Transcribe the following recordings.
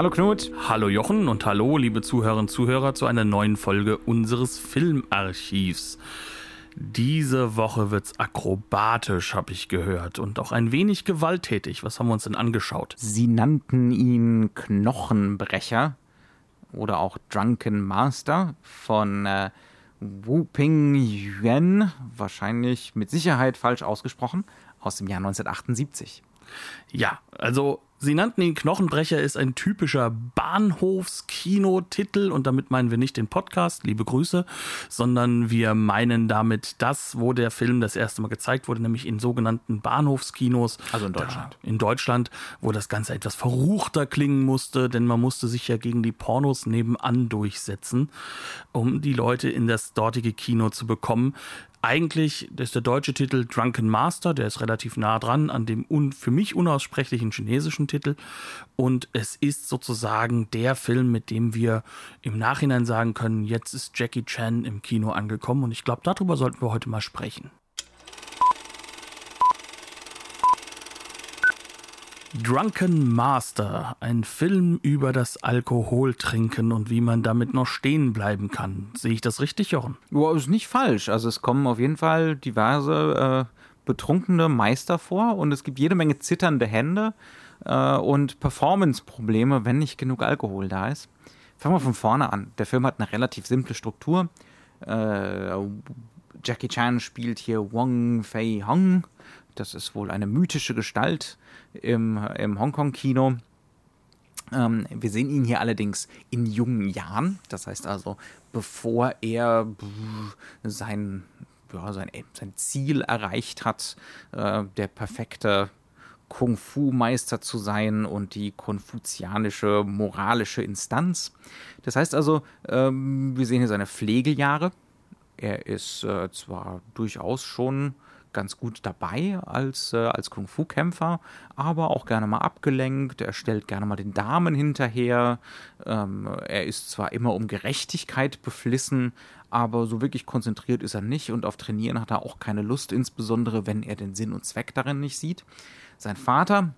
Hallo Knut. Hallo Jochen und hallo liebe Zuhörerinnen und Zuhörer zu einer neuen Folge unseres Filmarchivs. Diese Woche wird's akrobatisch, habe ich gehört, und auch ein wenig gewalttätig. Was haben wir uns denn angeschaut? Sie nannten ihn Knochenbrecher oder auch Drunken Master von äh, Wu Ping Yuan, wahrscheinlich mit Sicherheit falsch ausgesprochen, aus dem Jahr 1978. Ja, also Sie nannten ihn Knochenbrecher, ist ein typischer Bahnhofskinotitel und damit meinen wir nicht den Podcast, liebe Grüße, sondern wir meinen damit das, wo der Film das erste Mal gezeigt wurde, nämlich in sogenannten Bahnhofskinos. Also in Deutschland. in Deutschland, wo das Ganze etwas verruchter klingen musste, denn man musste sich ja gegen die Pornos nebenan durchsetzen, um die Leute in das dortige Kino zu bekommen. Eigentlich ist der deutsche Titel Drunken Master, der ist relativ nah dran an dem un, für mich unaussprechlichen chinesischen Titel. Und es ist sozusagen der Film, mit dem wir im Nachhinein sagen können, jetzt ist Jackie Chan im Kino angekommen. Und ich glaube, darüber sollten wir heute mal sprechen. Drunken Master, ein Film über das Alkoholtrinken und wie man damit noch stehen bleiben kann. Sehe ich das richtig, Jochen? Ja, ist nicht falsch. Also es kommen auf jeden Fall diverse äh, betrunkene Meister vor und es gibt jede Menge zitternde Hände äh, und Performance-Probleme, wenn nicht genug Alkohol da ist. Fangen wir von vorne an. Der Film hat eine relativ simple Struktur. Äh, Jackie Chan spielt hier Wong Fei Hong. Das ist wohl eine mythische Gestalt im, im Hongkong-Kino. Ähm, wir sehen ihn hier allerdings in jungen Jahren. Das heißt also, bevor er sein, ja, sein, sein Ziel erreicht hat, äh, der perfekte Kung-Fu-Meister zu sein und die konfuzianische moralische Instanz. Das heißt also, ähm, wir sehen hier seine Pflegejahre. Er ist äh, zwar durchaus schon ganz gut dabei als, äh, als Kung-Fu-Kämpfer, aber auch gerne mal abgelenkt. Er stellt gerne mal den Damen hinterher. Ähm, er ist zwar immer um Gerechtigkeit beflissen, aber so wirklich konzentriert ist er nicht und auf Trainieren hat er auch keine Lust, insbesondere wenn er den Sinn und Zweck darin nicht sieht. Sein Vater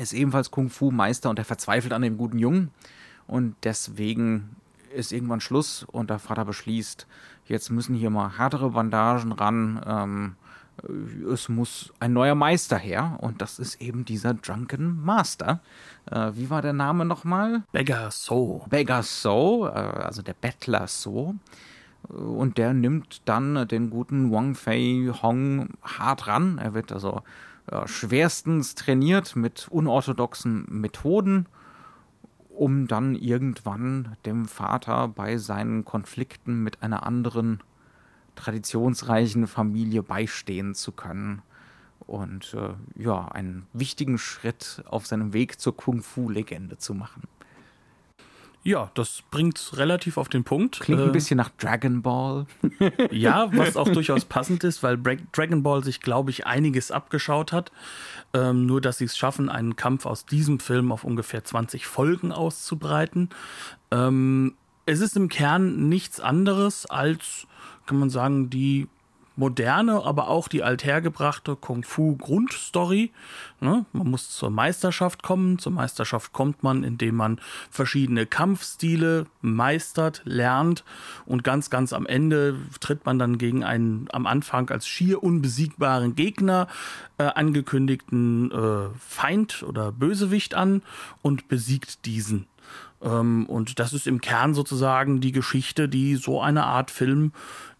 ist ebenfalls Kung-Fu-Meister und er verzweifelt an dem guten Jungen und deswegen ist irgendwann Schluss und der Vater beschließt, jetzt müssen hier mal härtere Bandagen ran. Ähm, es muss ein neuer Meister her und das ist eben dieser Drunken Master. Äh, wie war der Name nochmal? Beggar So. Beggar So, äh, also der Bettler So. Und der nimmt dann den guten Wang Fei Hong hart ran. Er wird also äh, schwerstens trainiert mit unorthodoxen Methoden um dann irgendwann dem Vater bei seinen Konflikten mit einer anderen traditionsreichen Familie beistehen zu können. Und äh, ja, einen wichtigen Schritt auf seinem Weg zur Kung-Fu-Legende zu machen. Ja, das bringt relativ auf den Punkt. Klingt ein bisschen nach Dragon Ball. ja, was auch durchaus passend ist, weil Dragon Ball sich, glaube ich, einiges abgeschaut hat. Ähm, nur, dass sie es schaffen, einen Kampf aus diesem Film auf ungefähr 20 Folgen auszubreiten. Ähm, es ist im Kern nichts anderes als, kann man sagen, die moderne, aber auch die althergebrachte Kung-Fu-Grundstory. Ne? Man muss zur Meisterschaft kommen. Zur Meisterschaft kommt man, indem man verschiedene Kampfstile meistert, lernt und ganz, ganz am Ende tritt man dann gegen einen am Anfang als schier unbesiegbaren Gegner äh, angekündigten äh, Feind oder Bösewicht an und besiegt diesen. Ähm, und das ist im Kern sozusagen die Geschichte, die so eine Art Film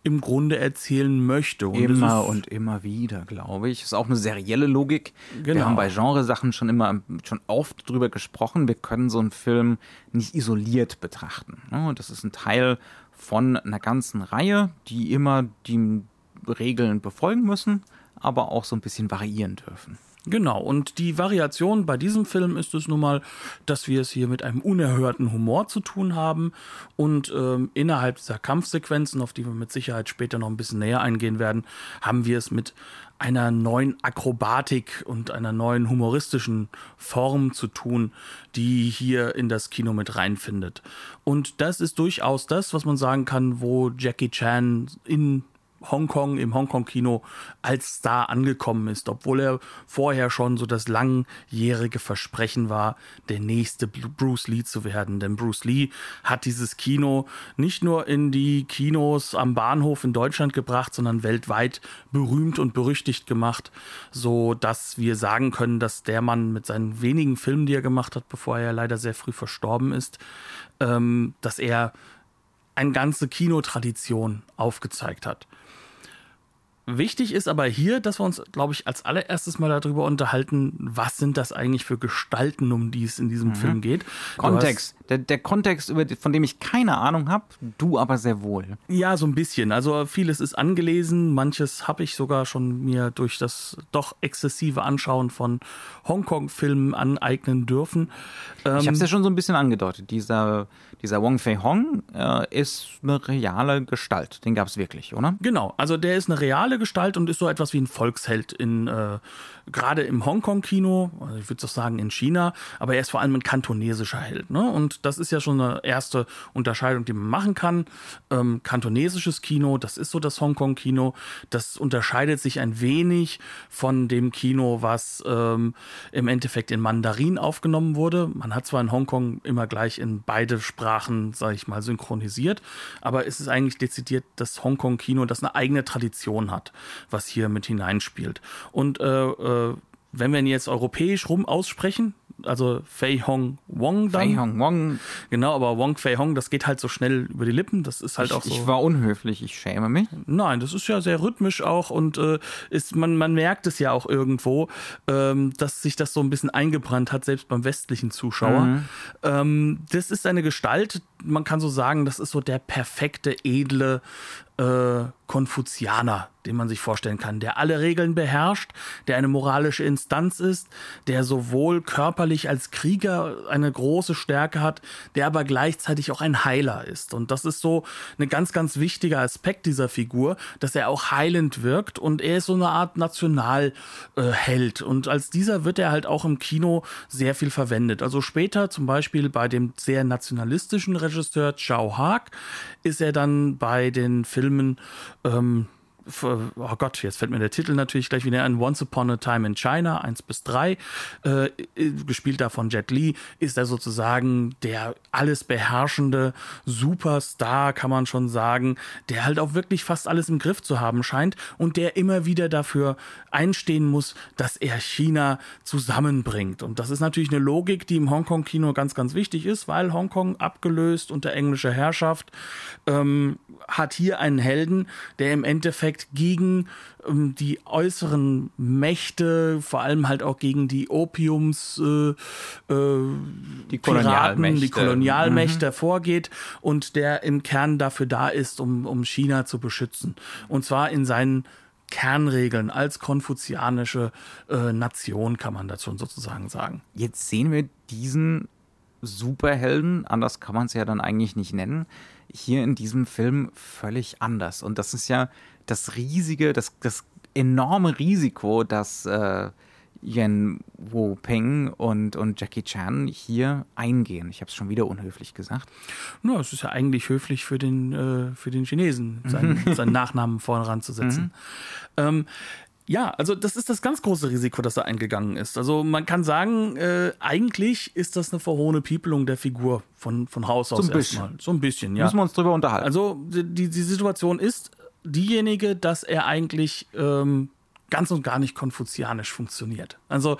im Grunde erzählen möchte. Und immer und immer wieder, glaube ich. Ist auch eine serielle Logik. Genau. Wir haben bei Genresachen schon immer schon oft drüber gesprochen. Wir können so einen Film nicht isoliert betrachten. Ne? Das ist ein Teil von einer ganzen Reihe, die immer die Regeln befolgen müssen, aber auch so ein bisschen variieren dürfen. Genau, und die Variation bei diesem Film ist es nun mal, dass wir es hier mit einem unerhörten Humor zu tun haben und ähm, innerhalb dieser Kampfsequenzen, auf die wir mit Sicherheit später noch ein bisschen näher eingehen werden, haben wir es mit einer neuen Akrobatik und einer neuen humoristischen Form zu tun, die hier in das Kino mit reinfindet. Und das ist durchaus das, was man sagen kann, wo Jackie Chan in Hongkong, im Hongkong-Kino als Star angekommen ist, obwohl er vorher schon so das langjährige Versprechen war, der nächste Bruce Lee zu werden. Denn Bruce Lee hat dieses Kino nicht nur in die Kinos am Bahnhof in Deutschland gebracht, sondern weltweit berühmt und berüchtigt gemacht, so dass wir sagen können, dass der Mann mit seinen wenigen Filmen, die er gemacht hat, bevor er leider sehr früh verstorben ist, ähm, dass er eine ganze Kinotradition aufgezeigt hat. Wichtig ist aber hier, dass wir uns, glaube ich, als allererstes mal darüber unterhalten, was sind das eigentlich für Gestalten, um die es in diesem mhm. Film geht. Kontext. Der, der, Kontext, von dem ich keine Ahnung habe, du aber sehr wohl. Ja, so ein bisschen. Also vieles ist angelesen, manches habe ich sogar schon mir durch das doch exzessive Anschauen von Hongkong-Filmen aneignen dürfen. ich habe es ja schon so ein bisschen angedeutet. Dieser dieser Wong Fei Hong äh, ist eine reale Gestalt. Den gab es wirklich, oder? Genau, also der ist eine reale Gestalt und ist so etwas wie ein Volksheld in äh, gerade im Hongkong-Kino, also ich würde doch sagen in China, aber er ist vor allem ein kantonesischer Held. Ne? Und das ist ja schon eine erste Unterscheidung, die man machen kann. Ähm, kantonesisches Kino, das ist so das Hongkong-Kino, das unterscheidet sich ein wenig von dem Kino, was ähm, im Endeffekt in Mandarin aufgenommen wurde. Man hat zwar in Hongkong immer gleich in beide Sprachen, sage ich mal, synchronisiert, aber es ist eigentlich dezidiert das Hongkong-Kino, das eine eigene Tradition hat, was hier mit hineinspielt. Und äh, äh wenn wir ihn jetzt europäisch rum aussprechen, also Fei Hong Wong dann. Fei Hong Wong. Genau, aber Wong Fei Hong, das geht halt so schnell über die Lippen. Das ist halt ich, auch so. Ich war unhöflich, ich schäme mich. Nein, das ist ja sehr rhythmisch auch und äh, ist, man, man merkt es ja auch irgendwo, ähm, dass sich das so ein bisschen eingebrannt hat, selbst beim westlichen Zuschauer. Mhm. Ähm, das ist eine Gestalt, man kann so sagen, das ist so der perfekte, edle äh, Konfuzianer, den man sich vorstellen kann, der alle Regeln beherrscht, der eine moralische Instanz ist, der sowohl körperlich als Krieger eine große Stärke hat, der aber gleichzeitig auch ein Heiler ist. Und das ist so ein ganz, ganz wichtiger Aspekt dieser Figur, dass er auch heilend wirkt und er ist so eine Art Nationalheld. Äh, und als dieser wird er halt auch im Kino sehr viel verwendet. Also später zum Beispiel bei dem sehr nationalistischen Regisseur Chow Haag ist er dann bei den Filmen ähm, oh Gott, jetzt fällt mir der Titel natürlich gleich wieder ein, Once Upon a Time in China, 1 bis 3, äh, gespielt da von Jet Li, ist er sozusagen der alles beherrschende Superstar, kann man schon sagen, der halt auch wirklich fast alles im Griff zu haben scheint und der immer wieder dafür einstehen muss, dass er China zusammenbringt. Und das ist natürlich eine Logik, die im Hongkong-Kino ganz, ganz wichtig ist, weil Hongkong abgelöst unter englischer Herrschaft ähm, hat hier einen Helden, der im Endeffekt direkt gegen ähm, die äußeren Mächte, vor allem halt auch gegen die Opiums, äh, äh, die Kolonialmächte, die Kolonialmächte mhm. vorgeht und der im Kern dafür da ist, um, um China zu beschützen. Und zwar in seinen Kernregeln als konfuzianische äh, Nation, kann man dazu sozusagen sagen. Jetzt sehen wir diesen Superhelden, anders kann man es ja dann eigentlich nicht nennen, hier in diesem Film völlig anders. Und das ist ja das riesige, das, das enorme Risiko, dass äh, Yen Wu Peng und, und Jackie Chan hier eingehen. Ich habe es schon wieder unhöflich gesagt. Na, no, es ist ja eigentlich höflich für den, äh, für den Chinesen, seinen, seinen Nachnamen vorne ranzusetzen. Mhm. Ähm, ja, also das ist das ganz große Risiko, das er eingegangen ist. Also man kann sagen, äh, eigentlich ist das eine verhohene Piepelung der Figur von, von Haus aus so erstmal. So ein bisschen, ja. Müssen wir uns drüber unterhalten. Also die, die Situation ist diejenige, dass er eigentlich ähm, ganz und gar nicht konfuzianisch funktioniert. Also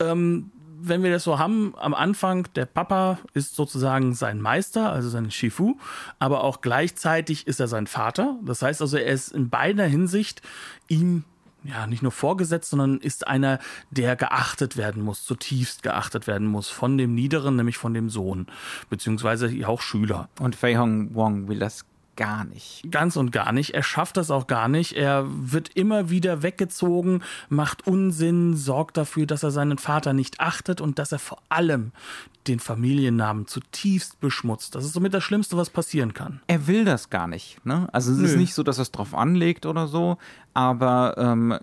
ähm, wenn wir das so haben, am Anfang, der Papa ist sozusagen sein Meister, also sein Shifu, aber auch gleichzeitig ist er sein Vater. Das heißt also, er ist in beider Hinsicht ihm ja, nicht nur vorgesetzt, sondern ist einer, der geachtet werden muss, zutiefst geachtet werden muss von dem Niederen, nämlich von dem Sohn, beziehungsweise auch Schüler. Und Fei Hong Wong will das gar nicht. Ganz und gar nicht. Er schafft das auch gar nicht. Er wird immer wieder weggezogen, macht Unsinn, sorgt dafür, dass er seinen Vater nicht achtet und dass er vor allem den Familiennamen zutiefst beschmutzt. Das ist somit das Schlimmste, was passieren kann. Er will das gar nicht. Ne? Also es Nö. ist nicht so, dass er es drauf anlegt oder so, aber ähm,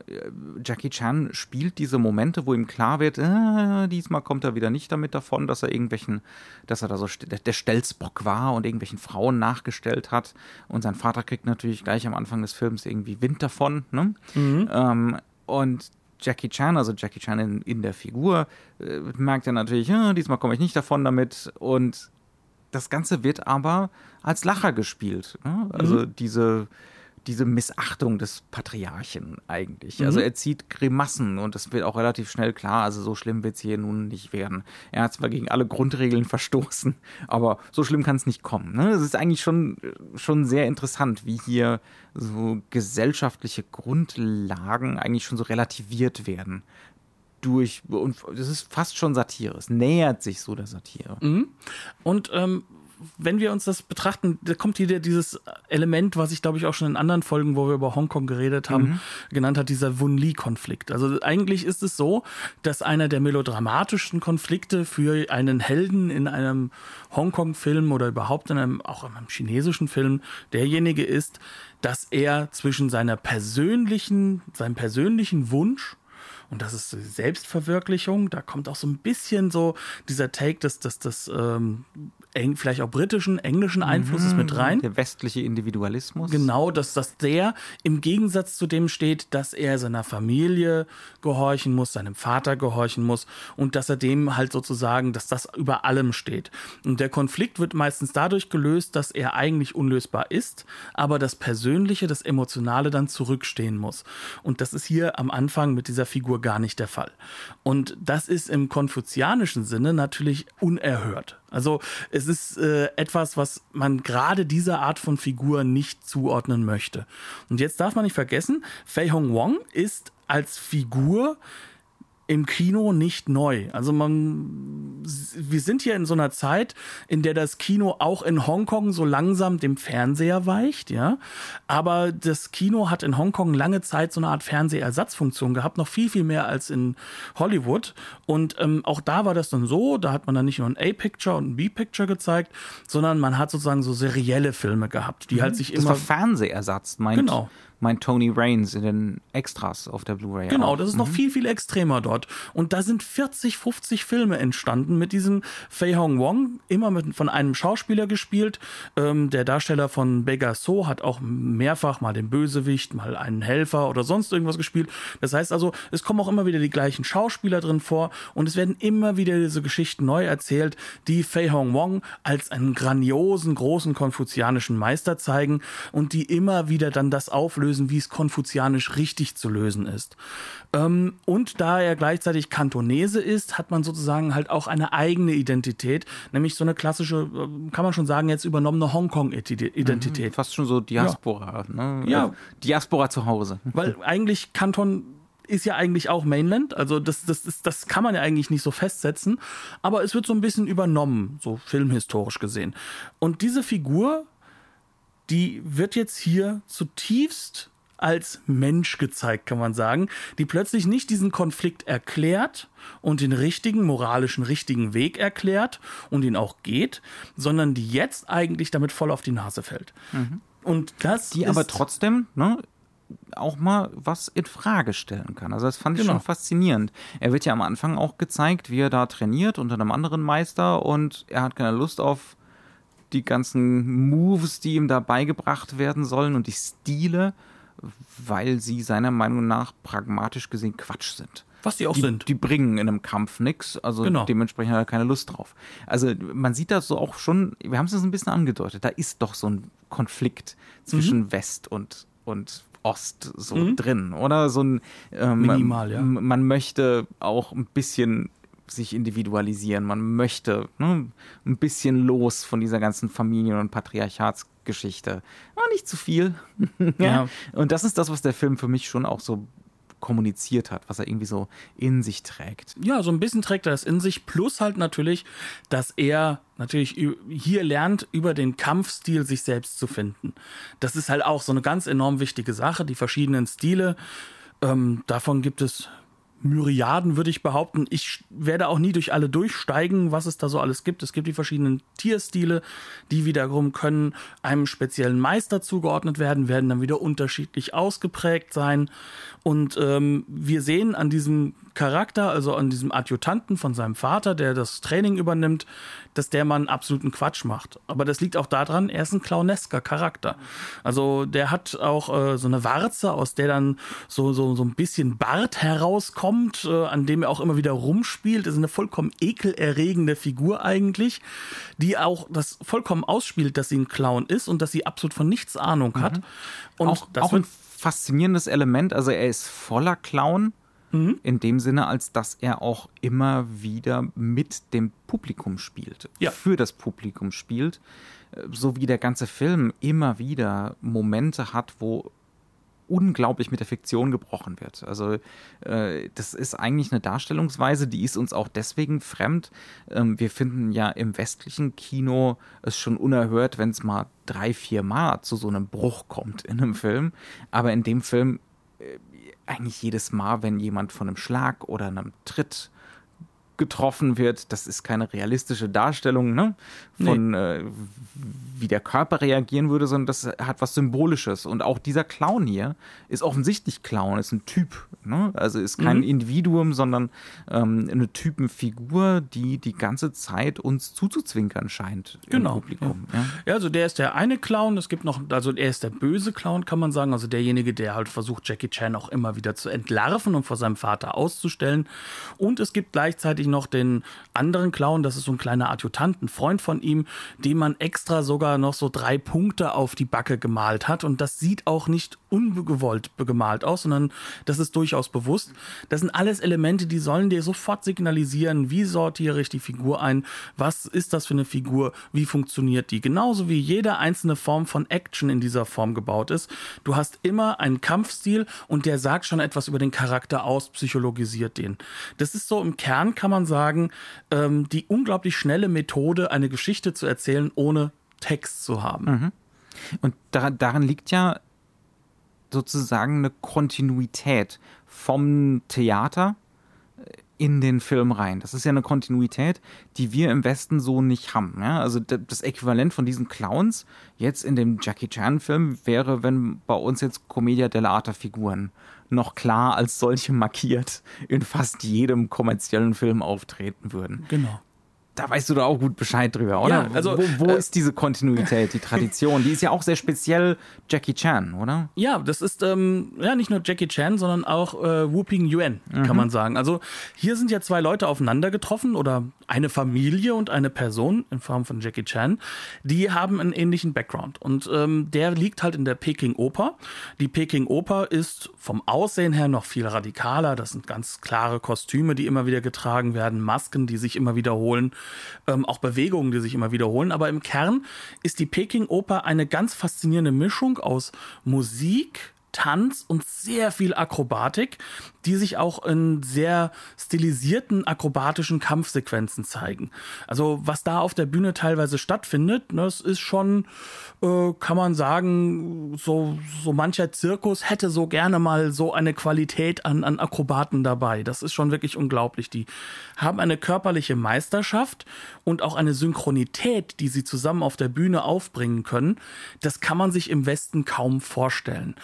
Jackie Chan spielt diese Momente, wo ihm klar wird, äh, diesmal kommt er wieder nicht damit davon, dass er irgendwelchen, dass er da so der Stelzbock war und irgendwelchen Frauen nachgestellt hat. Und sein Vater kriegt natürlich gleich am Anfang des Films irgendwie Wind davon. Ne? Mhm. Ähm, und Jackie Chan, also Jackie Chan in, in der Figur, äh, merkt er natürlich, ja, diesmal komme ich nicht davon damit. Und das Ganze wird aber als Lacher gespielt. Ne? Also mhm. diese diese Missachtung des Patriarchen eigentlich. Mhm. Also er zieht Grimassen und das wird auch relativ schnell klar, also so schlimm wird es hier nun nicht werden. Er hat zwar gegen alle Grundregeln verstoßen, aber so schlimm kann es nicht kommen. Ne? Das ist eigentlich schon, schon sehr interessant, wie hier so gesellschaftliche Grundlagen eigentlich schon so relativiert werden durch und das ist fast schon Satire. Es nähert sich so der Satire. Mhm. Und ähm, wenn wir uns das betrachten, da kommt hier dieses Element, was ich glaube ich auch schon in anderen Folgen, wo wir über Hongkong geredet haben, mhm. genannt hat, dieser Wun-Li-Konflikt. Also eigentlich ist es so, dass einer der melodramatischsten Konflikte für einen Helden in einem Hongkong-Film oder überhaupt in einem, auch in einem chinesischen Film derjenige ist, dass er zwischen seiner persönlichen, seinem persönlichen Wunsch und das ist die Selbstverwirklichung. Da kommt auch so ein bisschen so dieser Take des, des, des ähm, eng, vielleicht auch britischen, englischen Einflusses mhm, mit rein. Der westliche Individualismus. Genau, dass, dass der im Gegensatz zu dem steht, dass er seiner Familie gehorchen muss, seinem Vater gehorchen muss und dass er dem halt sozusagen, dass das über allem steht. Und der Konflikt wird meistens dadurch gelöst, dass er eigentlich unlösbar ist, aber das Persönliche, das Emotionale dann zurückstehen muss. Und das ist hier am Anfang mit dieser Figur gar nicht der Fall. Und das ist im konfuzianischen Sinne natürlich unerhört. Also es ist äh, etwas, was man gerade dieser Art von Figur nicht zuordnen möchte. Und jetzt darf man nicht vergessen, Fei Hong Wong ist als Figur im Kino nicht neu. Also man, wir sind hier in so einer Zeit, in der das Kino auch in Hongkong so langsam dem Fernseher weicht, ja. Aber das Kino hat in Hongkong lange Zeit so eine Art Fernsehersatzfunktion gehabt, noch viel, viel mehr als in Hollywood. Und ähm, auch da war das dann so, da hat man dann nicht nur ein A-Picture und ein B-Picture gezeigt, sondern man hat sozusagen so serielle Filme gehabt, die halt mhm. halt sich das immer. Das war Fernsehersatz, meint, genau mein Tony Reigns in den Extras auf der Blu-ray. Genau, auch. das ist mhm. noch viel, viel extremer dort. Und da sind 40, 50 Filme entstanden mit diesem Fei Hong Wong, immer mit, von einem Schauspieler gespielt. Ähm, der Darsteller von Beggar So hat auch mehrfach mal den Bösewicht, mal einen Helfer oder sonst irgendwas gespielt. Das heißt also, es kommen auch immer wieder die gleichen Schauspieler drin vor und es werden immer wieder diese Geschichten neu erzählt, die Fei Hong Wong als einen grandiosen, großen konfuzianischen Meister zeigen und die immer wieder dann das auflösen, lösen, wie es konfuzianisch richtig zu lösen ist. Ähm, und da er gleichzeitig Kantonese ist, hat man sozusagen halt auch eine eigene Identität, nämlich so eine klassische, äh, kann man schon sagen, jetzt übernommene Hongkong-Identität. Mhm, fast schon so Diaspora, ja. ne? Ja. Äh, Diaspora zu Hause. Weil eigentlich Kanton ist ja eigentlich auch Mainland, also das, das, das, das kann man ja eigentlich nicht so festsetzen, aber es wird so ein bisschen übernommen, so filmhistorisch gesehen. Und diese Figur die wird jetzt hier zutiefst als Mensch gezeigt, kann man sagen, die plötzlich nicht diesen Konflikt erklärt und den richtigen, moralischen, richtigen Weg erklärt und ihn auch geht, sondern die jetzt eigentlich damit voll auf die Nase fällt. Mhm. Und das die aber trotzdem ne, auch mal was in Frage stellen kann. Also das fand ich genau. schon faszinierend. Er wird ja am Anfang auch gezeigt, wie er da trainiert unter einem anderen Meister und er hat keine Lust auf die ganzen Moves, die ihm da beigebracht werden sollen und die Stile, weil sie seiner Meinung nach pragmatisch gesehen Quatsch sind. Was die auch die, sind. Die bringen in einem Kampf nichts, also genau. dementsprechend hat er keine Lust drauf. Also man sieht das so auch schon, wir haben es ein bisschen angedeutet, da ist doch so ein Konflikt zwischen mhm. West und, und Ost so mhm. drin, oder? So ein ähm, Minimal, ja. Man möchte auch ein bisschen sich individualisieren. Man möchte ne, ein bisschen los von dieser ganzen Familien- und Patriarchatsgeschichte. Aber nicht zu viel. ja. Und das ist das, was der Film für mich schon auch so kommuniziert hat, was er irgendwie so in sich trägt. Ja, so ein bisschen trägt er das in sich, plus halt natürlich, dass er natürlich hier lernt, über den Kampfstil sich selbst zu finden. Das ist halt auch so eine ganz enorm wichtige Sache, die verschiedenen Stile. Ähm, davon gibt es Myriaden, würde ich behaupten. Ich werde auch nie durch alle durchsteigen, was es da so alles gibt. Es gibt die verschiedenen Tierstile, die wiederum können einem speziellen Meister zugeordnet werden, werden dann wieder unterschiedlich ausgeprägt sein. Und ähm, wir sehen an diesem Charakter, also an diesem Adjutanten von seinem Vater, der das Training übernimmt, dass der Mann absoluten Quatsch macht. Aber das liegt auch daran, er ist ein clownesker Charakter. Also der hat auch äh, so eine Warze, aus der dann so, so, so ein bisschen Bart herauskommt, äh, an dem er auch immer wieder rumspielt. Ist eine vollkommen ekelerregende Figur eigentlich, die auch das vollkommen ausspielt, dass sie ein Clown ist und dass sie absolut von nichts Ahnung hat. Mhm. Und auch, das auch ein faszinierendes Element. Also er ist voller Clown. Mhm. In dem Sinne, als dass er auch immer wieder mit dem Publikum spielt, ja. für das Publikum spielt, so wie der ganze Film immer wieder Momente hat, wo unglaublich mit der Fiktion gebrochen wird. Also äh, das ist eigentlich eine Darstellungsweise, die ist uns auch deswegen fremd. Ähm, wir finden ja im westlichen Kino es schon unerhört, wenn es mal drei, vier Mal zu so einem Bruch kommt in einem Film. Aber in dem Film äh, eigentlich jedes Mal, wenn jemand von einem Schlag oder einem Tritt getroffen wird. Das ist keine realistische Darstellung ne? von, nee. äh, wie der Körper reagieren würde, sondern das hat was Symbolisches. Und auch dieser Clown hier ist offensichtlich Clown, ist ein Typ. Ne? Also ist kein mhm. Individuum, sondern ähm, eine Typenfigur, die die ganze Zeit uns zuzuzwinkern scheint genau. im Publikum. Ja. Ja. ja. also der ist der eine Clown. Es gibt noch, also er ist der böse Clown, kann man sagen. Also derjenige, der halt versucht, Jackie Chan auch immer wieder zu entlarven und vor seinem Vater auszustellen. Und es gibt gleichzeitig noch den anderen Clown, das ist so ein kleiner Adjutant, ein Freund von ihm, dem man extra sogar noch so drei Punkte auf die Backe gemalt hat. Und das sieht auch nicht ungewollt gemalt aus, sondern das ist durchaus bewusst. Das sind alles Elemente, die sollen dir sofort signalisieren, wie sortiere ich die Figur ein, was ist das für eine Figur, wie funktioniert die. Genauso wie jede einzelne Form von Action in dieser Form gebaut ist. Du hast immer einen Kampfstil und der sagt schon etwas über den Charakter aus, psychologisiert den. Das ist so im Kern, kann man sagen, ähm, die unglaublich schnelle Methode, eine Geschichte zu erzählen, ohne Text zu haben. Mhm. Und daran, daran liegt ja sozusagen eine Kontinuität vom Theater in den Film rein. Das ist ja eine Kontinuität, die wir im Westen so nicht haben. Ja? Also das Äquivalent von diesen Clowns jetzt in dem Jackie Chan-Film wäre, wenn bei uns jetzt Commedia dell'arte-Figuren noch klar als solche markiert in fast jedem kommerziellen Film auftreten würden. Genau da weißt du doch auch gut Bescheid drüber, oder? Ja, also, wo, wo äh, ist diese Kontinuität, die Tradition? Die ist ja auch sehr speziell Jackie Chan, oder? Ja, das ist ähm, ja nicht nur Jackie Chan, sondern auch äh, Wu Ping Yuan, mhm. kann man sagen. Also hier sind ja zwei Leute aufeinander getroffen oder eine Familie und eine Person in Form von Jackie Chan, die haben einen ähnlichen Background. Und ähm, der liegt halt in der Peking Oper. Die Peking Oper ist vom Aussehen her noch viel radikaler. Das sind ganz klare Kostüme, die immer wieder getragen werden, Masken, die sich immer wiederholen ähm, auch Bewegungen, die sich immer wiederholen. Aber im Kern ist die Peking-Oper eine ganz faszinierende Mischung aus Musik, Tanz und sehr viel Akrobatik, die sich auch in sehr stilisierten akrobatischen Kampfsequenzen zeigen. Also was da auf der Bühne teilweise stattfindet, das ist schon, äh, kann man sagen, so, so mancher Zirkus hätte so gerne mal so eine Qualität an, an Akrobaten dabei. Das ist schon wirklich unglaublich. Die haben eine körperliche Meisterschaft und auch eine Synchronität, die sie zusammen auf der Bühne aufbringen können. Das kann man sich im Westen kaum vorstellen.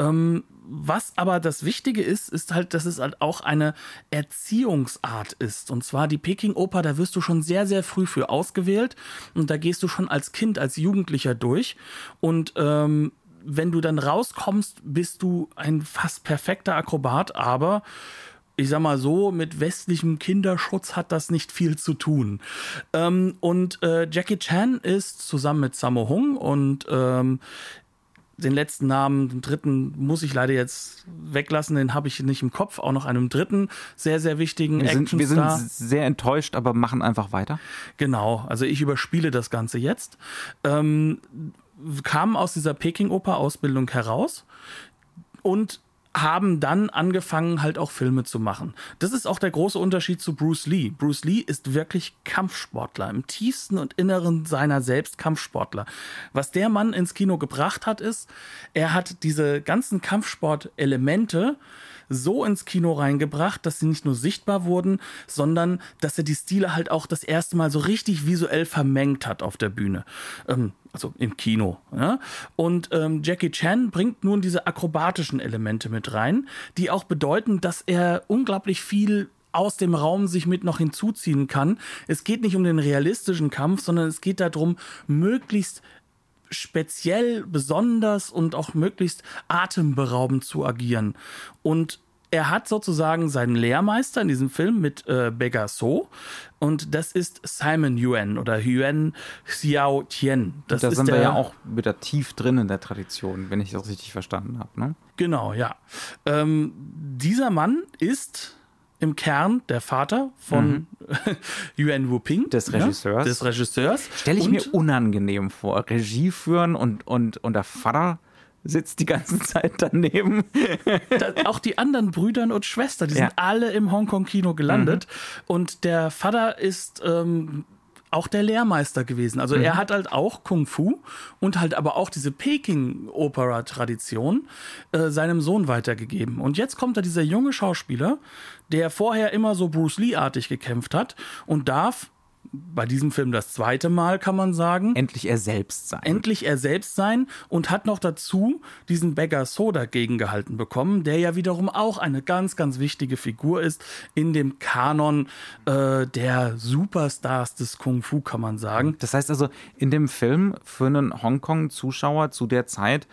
Ähm, was aber das Wichtige ist, ist halt, dass es halt auch eine Erziehungsart ist. Und zwar die Peking Oper, da wirst du schon sehr, sehr früh für ausgewählt. Und da gehst du schon als Kind, als Jugendlicher durch. Und ähm, wenn du dann rauskommst, bist du ein fast perfekter Akrobat, aber ich sag mal so, mit westlichem Kinderschutz hat das nicht viel zu tun. Ähm, und äh, Jackie Chan ist zusammen mit Sammo Hung und ähm, den letzten Namen, den dritten muss ich leider jetzt weglassen, den habe ich nicht im Kopf. Auch noch einem dritten sehr, sehr wichtigen wir sind, Wir sind sehr enttäuscht, aber machen einfach weiter. Genau, also ich überspiele das Ganze jetzt. Ähm, kam aus dieser Peking-Oper-Ausbildung heraus und haben dann angefangen, halt auch Filme zu machen. Das ist auch der große Unterschied zu Bruce Lee. Bruce Lee ist wirklich Kampfsportler, im tiefsten und inneren seiner selbst Kampfsportler. Was der Mann ins Kino gebracht hat, ist, er hat diese ganzen Kampfsportelemente so ins Kino reingebracht, dass sie nicht nur sichtbar wurden, sondern dass er die Stile halt auch das erste Mal so richtig visuell vermengt hat auf der Bühne. Ähm, also im Kino. Ja? Und ähm, Jackie Chan bringt nun diese akrobatischen Elemente mit rein, die auch bedeuten, dass er unglaublich viel aus dem Raum sich mit noch hinzuziehen kann. Es geht nicht um den realistischen Kampf, sondern es geht darum, möglichst speziell, besonders und auch möglichst atemberaubend zu agieren. Und er hat sozusagen seinen Lehrmeister in diesem Film mit äh, Beggar So und das ist Simon Yuan oder Yuan Xiao Tian. Das da sind wir ja auch wieder tief drin in der Tradition, wenn ich das richtig verstanden habe. Ne? Genau, ja. Ähm, dieser Mann ist im Kern der Vater von mhm. Yuan Wuping. Des Regisseurs. Ja, des Regisseurs. Stelle ich und, mir unangenehm vor. Regie führen und, und, und der Vater sitzt die ganze Zeit daneben. Da, auch die anderen Brüder und Schwestern, die ja. sind alle im Hongkong-Kino gelandet. Mhm. Und der Vater ist ähm, auch der Lehrmeister gewesen. Also mhm. er hat halt auch Kung Fu und halt aber auch diese Peking-Opera-Tradition äh, seinem Sohn weitergegeben. Und jetzt kommt da dieser junge Schauspieler, der vorher immer so Bruce Lee-artig gekämpft hat und darf bei diesem Film das zweite Mal, kann man sagen. Endlich er selbst sein. Endlich er selbst sein und hat noch dazu diesen Beggar Soda gegengehalten bekommen, der ja wiederum auch eine ganz, ganz wichtige Figur ist in dem Kanon äh, der Superstars des Kung Fu, kann man sagen. Das heißt also, in dem Film für einen Hongkong-Zuschauer zu der Zeit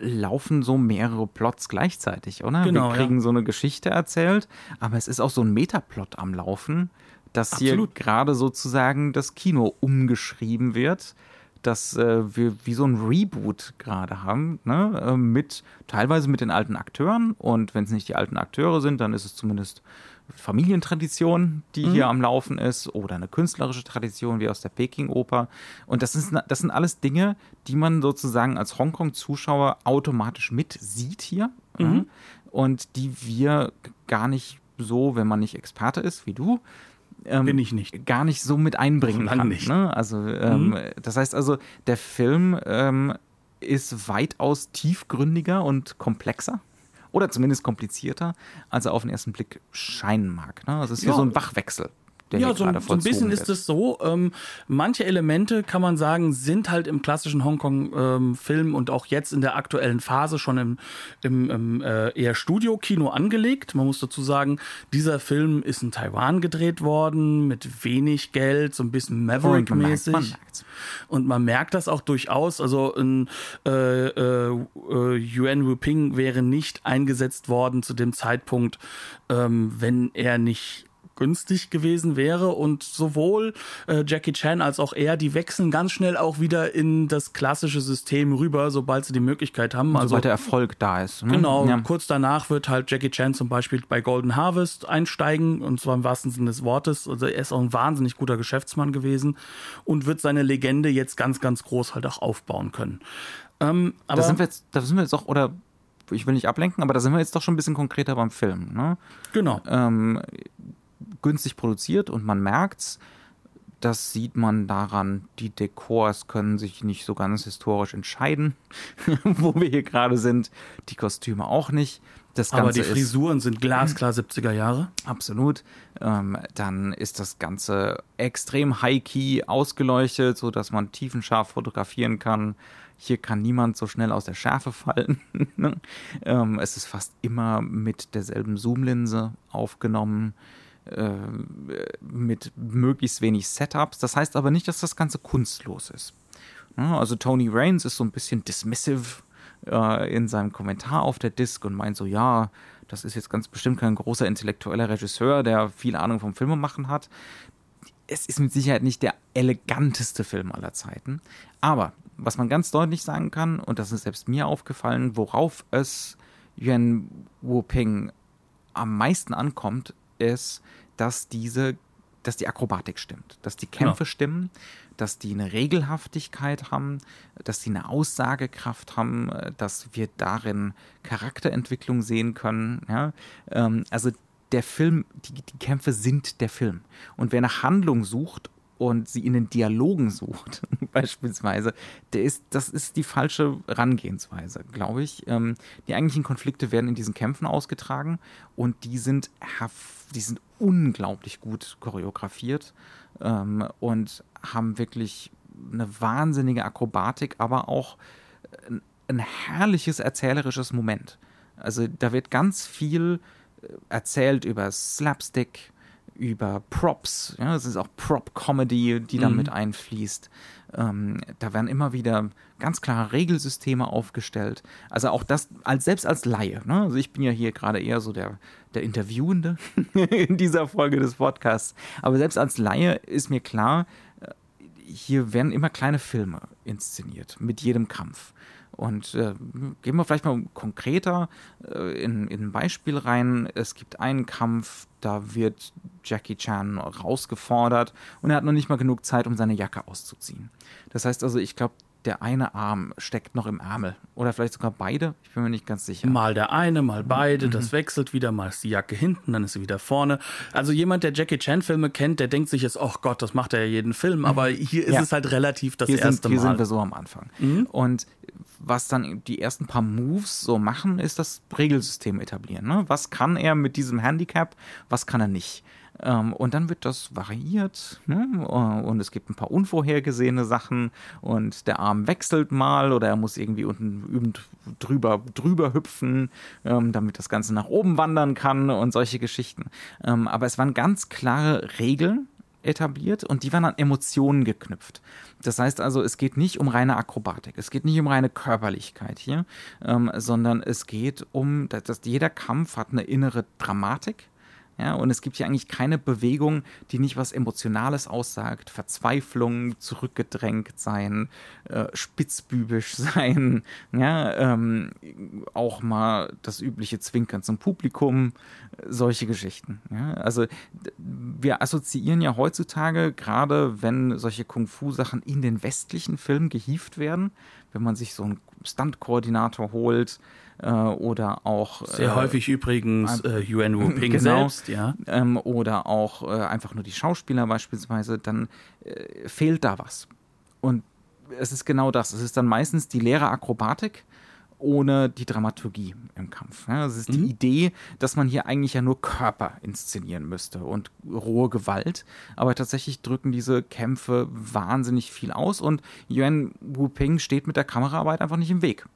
laufen so mehrere Plots gleichzeitig, oder? Genau, Wir kriegen ja. so eine Geschichte erzählt, aber es ist auch so ein Metaplot am Laufen, dass Absolut. hier gerade sozusagen das Kino umgeschrieben wird, dass äh, wir wie so ein Reboot gerade haben, ne? Äh, mit teilweise mit den alten Akteuren und wenn es nicht die alten Akteure sind, dann ist es zumindest Familientradition, die mhm. hier am Laufen ist, oder eine künstlerische Tradition wie aus der Peking-Oper. Und das, ist, das sind alles Dinge, die man sozusagen als Hongkong-Zuschauer automatisch mitsieht hier mhm. und die wir gar nicht so, wenn man nicht Experte ist wie du, ähm, bin ich nicht. gar nicht so mit einbringen kann. Nicht. Ne? Also, ähm, mhm. das heißt also, der Film ähm, ist weitaus tiefgründiger und komplexer. Oder zumindest komplizierter, als er auf den ersten Blick scheinen mag. Ne? Also es ist ja. hier so ein Wachwechsel ja, so, so, ein bisschen ist es so. Ähm, manche Elemente, kann man sagen, sind halt im klassischen Hongkong-Film ähm, und auch jetzt in der aktuellen Phase schon im, im, im äh, eher Studio-Kino angelegt. Man muss dazu sagen, dieser Film ist in Taiwan gedreht worden, mit wenig Geld, so ein bisschen Maverick-mäßig. Und man merkt das auch durchaus. Also ein äh, äh, Yuan Wuping wäre nicht eingesetzt worden zu dem Zeitpunkt, ähm, wenn er nicht günstig gewesen wäre. Und sowohl äh, Jackie Chan als auch er, die wechseln ganz schnell auch wieder in das klassische System rüber, sobald sie die Möglichkeit haben. Also, sobald der Erfolg da ist. Ne? Genau, ja. kurz danach wird halt Jackie Chan zum Beispiel bei Golden Harvest einsteigen, und zwar im wahrsten Sinne des Wortes. Also er ist auch ein wahnsinnig guter Geschäftsmann gewesen und wird seine Legende jetzt ganz, ganz groß halt auch aufbauen können. Ähm, aber da sind wir jetzt, da sind wir jetzt auch, oder ich will nicht ablenken, aber da sind wir jetzt doch schon ein bisschen konkreter beim Film. Ne? Genau. Ähm, günstig produziert und man merkt's. Das sieht man daran, die Dekors können sich nicht so ganz historisch entscheiden, wo wir hier gerade sind. Die Kostüme auch nicht. Aber die Frisuren sind glasklar 70er Jahre. Absolut. Ähm, dann ist das Ganze extrem high-key ausgeleuchtet, sodass man tiefenscharf fotografieren kann. Hier kann niemand so schnell aus der Schärfe fallen. ähm, es ist fast immer mit derselben Zoomlinse aufgenommen. Äh, mit möglichst wenig Setups. Das heißt aber nicht, dass das Ganze kunstlos ist. Also Tony Raines ist so ein bisschen dismissive äh, in seinem Kommentar auf der Disc und meint so, ja, das ist jetzt ganz bestimmt kein großer intellektueller Regisseur, der viel Ahnung vom Filmemachen hat. Es ist mit Sicherheit nicht der eleganteste Film aller Zeiten. Aber was man ganz deutlich sagen kann, und das ist selbst mir aufgefallen, worauf es Yuan Wu Ping am meisten ankommt, ist, dass diese dass die Akrobatik stimmt, dass die Kämpfe genau. stimmen, dass die eine Regelhaftigkeit haben, dass die eine Aussagekraft haben, dass wir darin Charakterentwicklung sehen können. Ja? Ähm, also der Film, die, die Kämpfe sind der Film. Und wer nach Handlung sucht und sie in den Dialogen sucht, beispielsweise, der ist, das ist die falsche Herangehensweise, glaube ich. Ähm, die eigentlichen Konflikte werden in diesen Kämpfen ausgetragen und die sind, die sind unglaublich gut choreografiert ähm, und haben wirklich eine wahnsinnige Akrobatik, aber auch ein, ein herrliches erzählerisches Moment. Also da wird ganz viel äh, erzählt über Slapstick, über Props. Ja, es ist auch Prop-Comedy, die da mhm. mit einfließt. Ähm, da werden immer wieder ganz klare Regelsysteme aufgestellt. Also auch das, als, selbst als Laie. Ne? Also ich bin ja hier gerade eher so der, der Interviewende in dieser Folge des Podcasts. Aber selbst als Laie ist mir klar, äh, hier werden immer kleine Filme inszeniert mit jedem Kampf. Und äh, gehen wir vielleicht mal konkreter äh, in, in ein Beispiel rein. Es gibt einen Kampf, da wird Jackie Chan rausgefordert und er hat noch nicht mal genug Zeit, um seine Jacke auszuziehen. Das heißt also, ich glaube, der eine Arm steckt noch im Ärmel. Oder vielleicht sogar beide. Ich bin mir nicht ganz sicher. Mal der eine, mal beide. Mhm. Das wechselt wieder. Mal ist die Jacke hinten, dann ist sie wieder vorne. Also jemand, der Jackie Chan-Filme kennt, der denkt sich jetzt, oh Gott, das macht er ja jeden Film. Aber mhm. hier ist ja. es halt relativ das hier erste sind, Mal. Hier sind wir so am Anfang. Mhm. Und was dann die ersten paar Moves so machen, ist das Regelsystem etablieren. Ne? Was kann er mit diesem Handicap, was kann er nicht? Ähm, und dann wird das variiert ne? und es gibt ein paar unvorhergesehene Sachen und der Arm wechselt mal oder er muss irgendwie unten drüber, drüber hüpfen, ähm, damit das Ganze nach oben wandern kann und solche Geschichten. Ähm, aber es waren ganz klare Regeln etabliert und die waren an Emotionen geknüpft. Das heißt also, es geht nicht um reine Akrobatik, es geht nicht um reine Körperlichkeit hier, ähm, sondern es geht um, dass, dass jeder Kampf hat eine innere Dramatik ja, und es gibt hier eigentlich keine Bewegung, die nicht was Emotionales aussagt. Verzweiflung, zurückgedrängt sein, äh, spitzbübisch sein, ja, ähm, auch mal das übliche Zwinkern zum Publikum, solche Geschichten. Ja. Also wir assoziieren ja heutzutage, gerade wenn solche Kung-Fu-Sachen in den westlichen Filmen gehievt werden, wenn man sich so einen Stunt-Koordinator holt, äh, oder auch. Sehr äh, häufig übrigens äh, Yuan Wu Ping genau, selbst, ja. Ähm, oder auch äh, einfach nur die Schauspieler beispielsweise, dann fehlt da was. Und es ist genau das. Es ist dann meistens die leere Akrobatik ohne die Dramaturgie im Kampf. Ja, es ist mhm. die Idee, dass man hier eigentlich ja nur Körper inszenieren müsste und rohe Gewalt. Aber tatsächlich drücken diese Kämpfe wahnsinnig viel aus und Yuan Wu Ping steht mit der Kameraarbeit einfach nicht im Weg.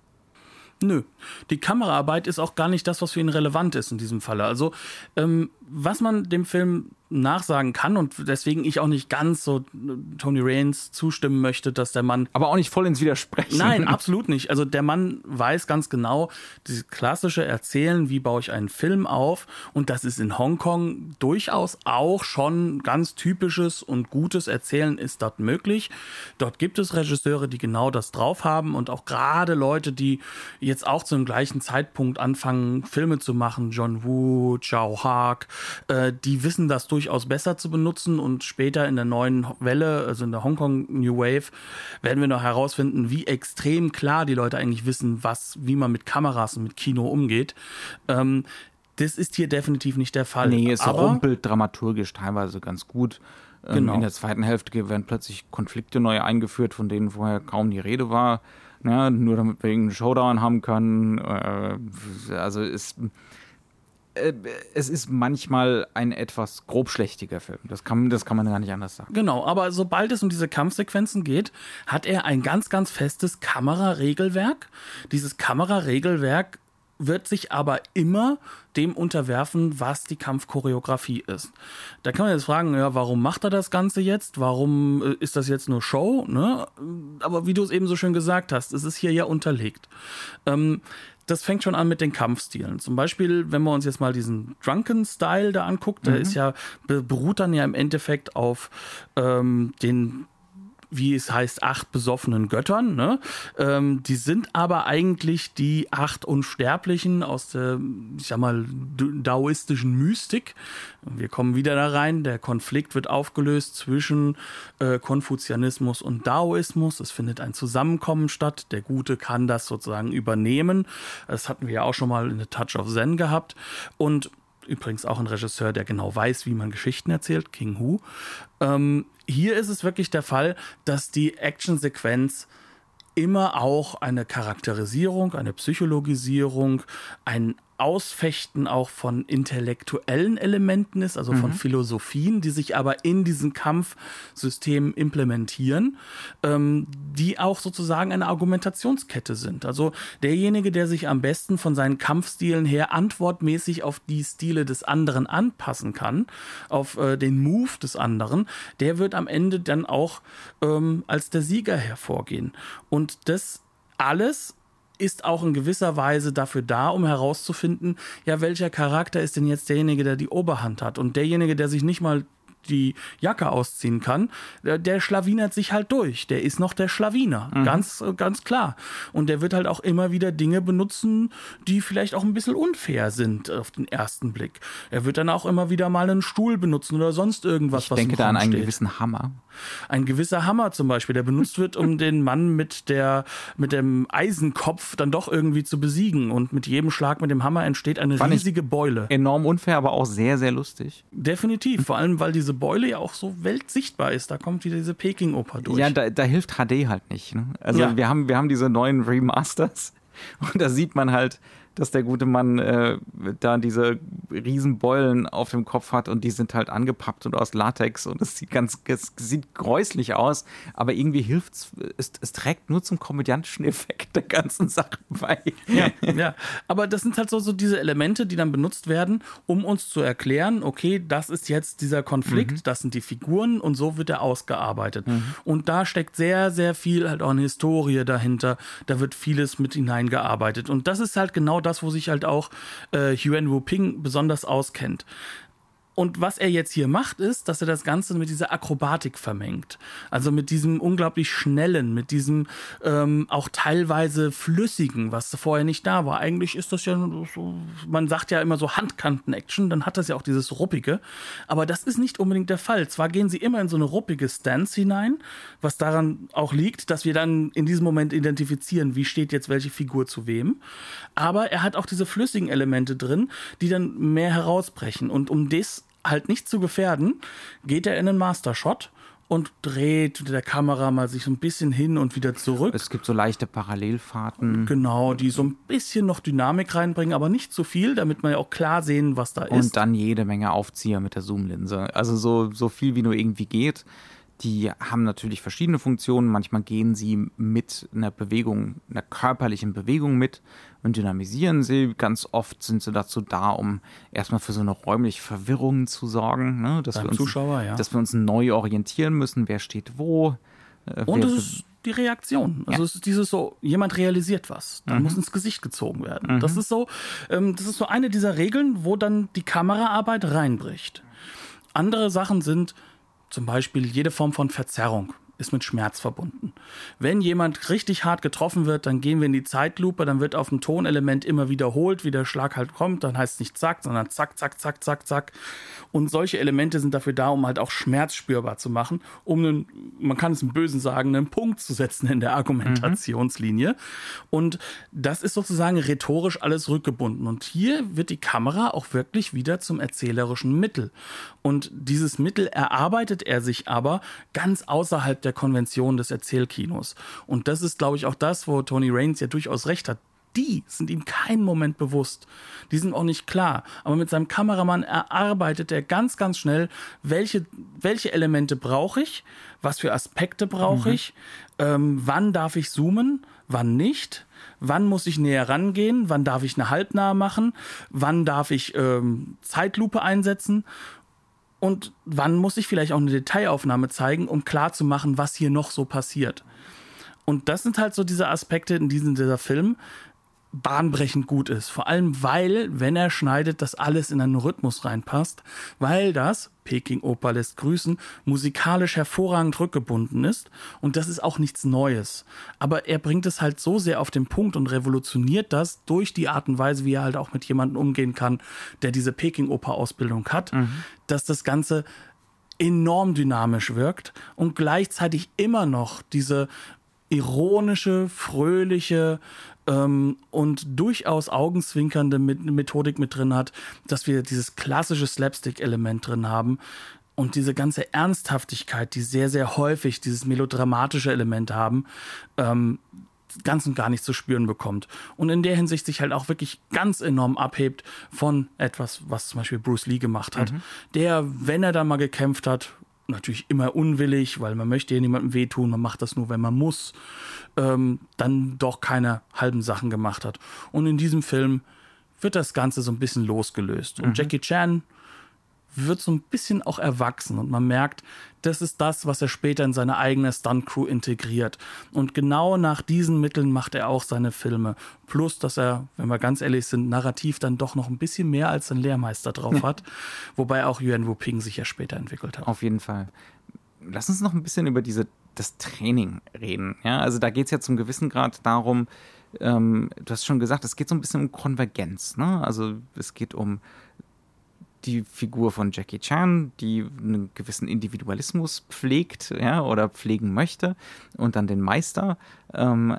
Nö, die Kameraarbeit ist auch gar nicht das, was für ihn relevant ist in diesem Falle. Also, ähm, was man dem Film nachsagen kann und deswegen ich auch nicht ganz so äh, Tony Raines zustimmen möchte, dass der Mann. Aber auch nicht voll ins Widersprechen. Nein, absolut nicht. Also der Mann weiß ganz genau, dieses klassische Erzählen, wie baue ich einen Film auf und das ist in Hongkong durchaus auch schon ganz typisches und gutes Erzählen ist dort möglich. Dort gibt es Regisseure, die genau das drauf haben und auch gerade Leute, die jetzt auch zum gleichen Zeitpunkt anfangen, Filme zu machen, John Woo, Chow Hark, äh, die wissen das durchaus besser zu benutzen und später in der neuen Welle, also in der Hongkong New Wave, werden wir noch herausfinden, wie extrem klar die Leute eigentlich wissen, was, wie man mit Kameras und mit Kino umgeht. Ähm, das ist hier definitiv nicht der Fall. Nee, es Aber, rumpelt dramaturgisch teilweise ganz gut. Ähm, genau. In der zweiten Hälfte werden plötzlich Konflikte neu eingeführt, von denen vorher kaum die Rede war. Ja, nur damit wir irgendeinen Showdown haben können. Äh, also es äh, es ist manchmal ein etwas grobschlächtiger Film. Das kann, das kann man gar nicht anders sagen. Genau, aber sobald es um diese Kampfsequenzen geht, hat er ein ganz, ganz festes Kameraregelwerk. Dieses Kameraregelwerk wird sich aber immer dem unterwerfen, was die Kampfchoreografie ist. Da kann man jetzt fragen, ja, warum macht er das Ganze jetzt? Warum äh, ist das jetzt nur Show? Ne? Aber wie du es eben so schön gesagt hast, es ist hier ja unterlegt. Ähm, das fängt schon an mit den Kampfstilen. Zum Beispiel, wenn man uns jetzt mal diesen Drunken-Style da anguckt, mhm. der ist ja, beruht dann ja im Endeffekt auf ähm, den wie es heißt, acht besoffenen Göttern. Ne? Ähm, die sind aber eigentlich die acht Unsterblichen aus der, ich sag mal, daoistischen Mystik. Wir kommen wieder da rein. Der Konflikt wird aufgelöst zwischen äh, Konfuzianismus und Daoismus. Es findet ein Zusammenkommen statt. Der Gute kann das sozusagen übernehmen. Das hatten wir ja auch schon mal in The Touch of Zen gehabt. Und übrigens auch ein Regisseur, der genau weiß, wie man Geschichten erzählt, King Hu. Ähm, hier ist es wirklich der Fall, dass die Actionsequenz immer auch eine Charakterisierung, eine Psychologisierung, ein Ausfechten auch von intellektuellen Elementen ist, also von mhm. Philosophien, die sich aber in diesen Kampfsystemen implementieren, ähm, die auch sozusagen eine Argumentationskette sind. Also derjenige, der sich am besten von seinen Kampfstilen her antwortmäßig auf die Stile des anderen anpassen kann, auf äh, den Move des anderen, der wird am Ende dann auch ähm, als der Sieger hervorgehen. Und das alles ist auch in gewisser Weise dafür da, um herauszufinden, ja, welcher Charakter ist denn jetzt derjenige, der die Oberhand hat und derjenige, der sich nicht mal die Jacke ausziehen kann, der schlawinert sich halt durch. Der ist noch der Schlawiner. Mhm. Ganz, ganz klar. Und der wird halt auch immer wieder Dinge benutzen, die vielleicht auch ein bisschen unfair sind auf den ersten Blick. Er wird dann auch immer wieder mal einen Stuhl benutzen oder sonst irgendwas, ich was denke da an einen gewissen Hammer. Ein gewisser Hammer zum Beispiel, der benutzt wird, um den Mann mit der, mit dem Eisenkopf dann doch irgendwie zu besiegen. Und mit jedem Schlag mit dem Hammer entsteht eine Fand riesige Beule. Enorm unfair, aber auch sehr, sehr lustig. Definitiv. Vor allem, weil diese Beule ja auch so weltsichtbar ist. Da kommt wieder diese Peking-Oper durch. Ja, da, da, hilft HD halt nicht. Ne? Also ja. wir, haben, wir haben diese neuen Remasters und da sieht man halt, dass der gute Mann äh, da diese Riesenbeulen auf dem Kopf hat und die sind halt angepappt und aus Latex und es sieht ganz, es sieht gräuslich aus, aber irgendwie hilft es, es trägt nur zum komödiantischen Effekt der ganzen Sache bei. Ja, ja. aber das sind halt so, so diese Elemente, die dann benutzt werden, um uns zu erklären, okay, das ist jetzt dieser Konflikt, mhm. das sind die Figuren und so wird er ausgearbeitet. Mhm. Und da steckt sehr, sehr viel halt auch eine Historie dahinter, da wird vieles mit hineingearbeitet und das ist halt genau das, wo sich halt auch äh, Yuan Wu Ping besonders auskennt. Und was er jetzt hier macht, ist, dass er das Ganze mit dieser Akrobatik vermengt. Also mit diesem unglaublich schnellen, mit diesem ähm, auch teilweise flüssigen, was vorher nicht da war. Eigentlich ist das ja so, man sagt ja immer so Handkanten-Action, dann hat das ja auch dieses ruppige. Aber das ist nicht unbedingt der Fall. Zwar gehen sie immer in so eine ruppige Stance hinein, was daran auch liegt, dass wir dann in diesem Moment identifizieren, wie steht jetzt welche Figur zu wem. Aber er hat auch diese flüssigen Elemente drin, die dann mehr herausbrechen. Und um das halt nicht zu gefährden, geht er in einen Master-Shot und dreht mit der Kamera mal sich so ein bisschen hin und wieder zurück. Es gibt so leichte Parallelfahrten. Genau, die so ein bisschen noch Dynamik reinbringen, aber nicht zu viel, damit man ja auch klar sehen, was da ist. Und dann jede Menge Aufzieher mit der Zoomlinse. Also so, so viel wie nur irgendwie geht. Die haben natürlich verschiedene Funktionen. Manchmal gehen sie mit einer Bewegung, einer körperlichen Bewegung mit und dynamisieren sie. Ganz oft sind sie dazu da, um erstmal für so eine räumliche Verwirrung zu sorgen. Ne? Dass, wir uns, Zuschauer, ja. dass wir uns neu orientieren müssen, wer steht wo. Äh, und es ist die Reaktion. Also ja. es ist dieses so, jemand realisiert was, dann mhm. muss ins Gesicht gezogen werden. Mhm. Das ist so, ähm, das ist so eine dieser Regeln, wo dann die Kameraarbeit reinbricht. Andere Sachen sind, zum Beispiel jede Form von Verzerrung ist mit Schmerz verbunden. Wenn jemand richtig hart getroffen wird, dann gehen wir in die Zeitlupe, dann wird auf dem Tonelement immer wiederholt, wie der Schlag halt kommt. Dann heißt es nicht zack, sondern zack, zack, zack, zack, zack. Und solche Elemente sind dafür da, um halt auch Schmerz spürbar zu machen, um einen, man kann es im Bösen sagen, einen Punkt zu setzen in der Argumentationslinie. Mhm. Und das ist sozusagen rhetorisch alles rückgebunden. Und hier wird die Kamera auch wirklich wieder zum erzählerischen Mittel. Und dieses Mittel erarbeitet er sich aber ganz außerhalb der Konvention des Erzählkinos. Und das ist, glaube ich, auch das, wo Tony Raines ja durchaus recht hat die sind ihm keinen Moment bewusst. Die sind auch nicht klar. Aber mit seinem Kameramann erarbeitet er ganz, ganz schnell, welche, welche Elemente brauche ich, was für Aspekte brauche mhm. ich, ähm, wann darf ich zoomen, wann nicht, wann muss ich näher rangehen, wann darf ich eine Halbnahe machen, wann darf ich ähm, Zeitlupe einsetzen und wann muss ich vielleicht auch eine Detailaufnahme zeigen, um klarzumachen, was hier noch so passiert. Und das sind halt so diese Aspekte in diesem dieser Film, bahnbrechend gut ist. Vor allem, weil, wenn er schneidet, das alles in einen Rhythmus reinpasst, weil das, Peking Oper lässt grüßen, musikalisch hervorragend rückgebunden ist. Und das ist auch nichts Neues. Aber er bringt es halt so sehr auf den Punkt und revolutioniert das durch die Art und Weise, wie er halt auch mit jemandem umgehen kann, der diese Peking Oper Ausbildung hat, mhm. dass das Ganze enorm dynamisch wirkt und gleichzeitig immer noch diese ironische, fröhliche ähm, und durchaus augenzwinkernde Methodik mit drin hat, dass wir dieses klassische Slapstick-Element drin haben. Und diese ganze Ernsthaftigkeit, die sehr, sehr häufig dieses melodramatische Element haben, ähm, ganz und gar nicht zu spüren bekommt. Und in der Hinsicht sich halt auch wirklich ganz enorm abhebt von etwas, was zum Beispiel Bruce Lee gemacht hat, mhm. der, wenn er da mal gekämpft hat, natürlich immer unwillig, weil man möchte ja niemandem wehtun, man macht das nur, wenn man muss, ähm, dann doch keine halben Sachen gemacht hat. Und in diesem Film wird das Ganze so ein bisschen losgelöst. Und mhm. Jackie Chan wird so ein bisschen auch erwachsen und man merkt, das ist das, was er später in seine eigene Stunt-Crew integriert. Und genau nach diesen Mitteln macht er auch seine Filme. Plus, dass er, wenn wir ganz ehrlich sind, narrativ dann doch noch ein bisschen mehr als sein Lehrmeister drauf hat. Wobei auch Yuan Wu Ping sich ja später entwickelt hat. Auf jeden Fall. Lass uns noch ein bisschen über diese, das Training reden. Ja, also da geht es ja zum gewissen Grad darum, ähm, du hast schon gesagt, es geht so ein bisschen um Konvergenz. Ne? Also es geht um die Figur von Jackie Chan, die einen gewissen Individualismus pflegt ja, oder pflegen möchte und dann den Meister. Ähm,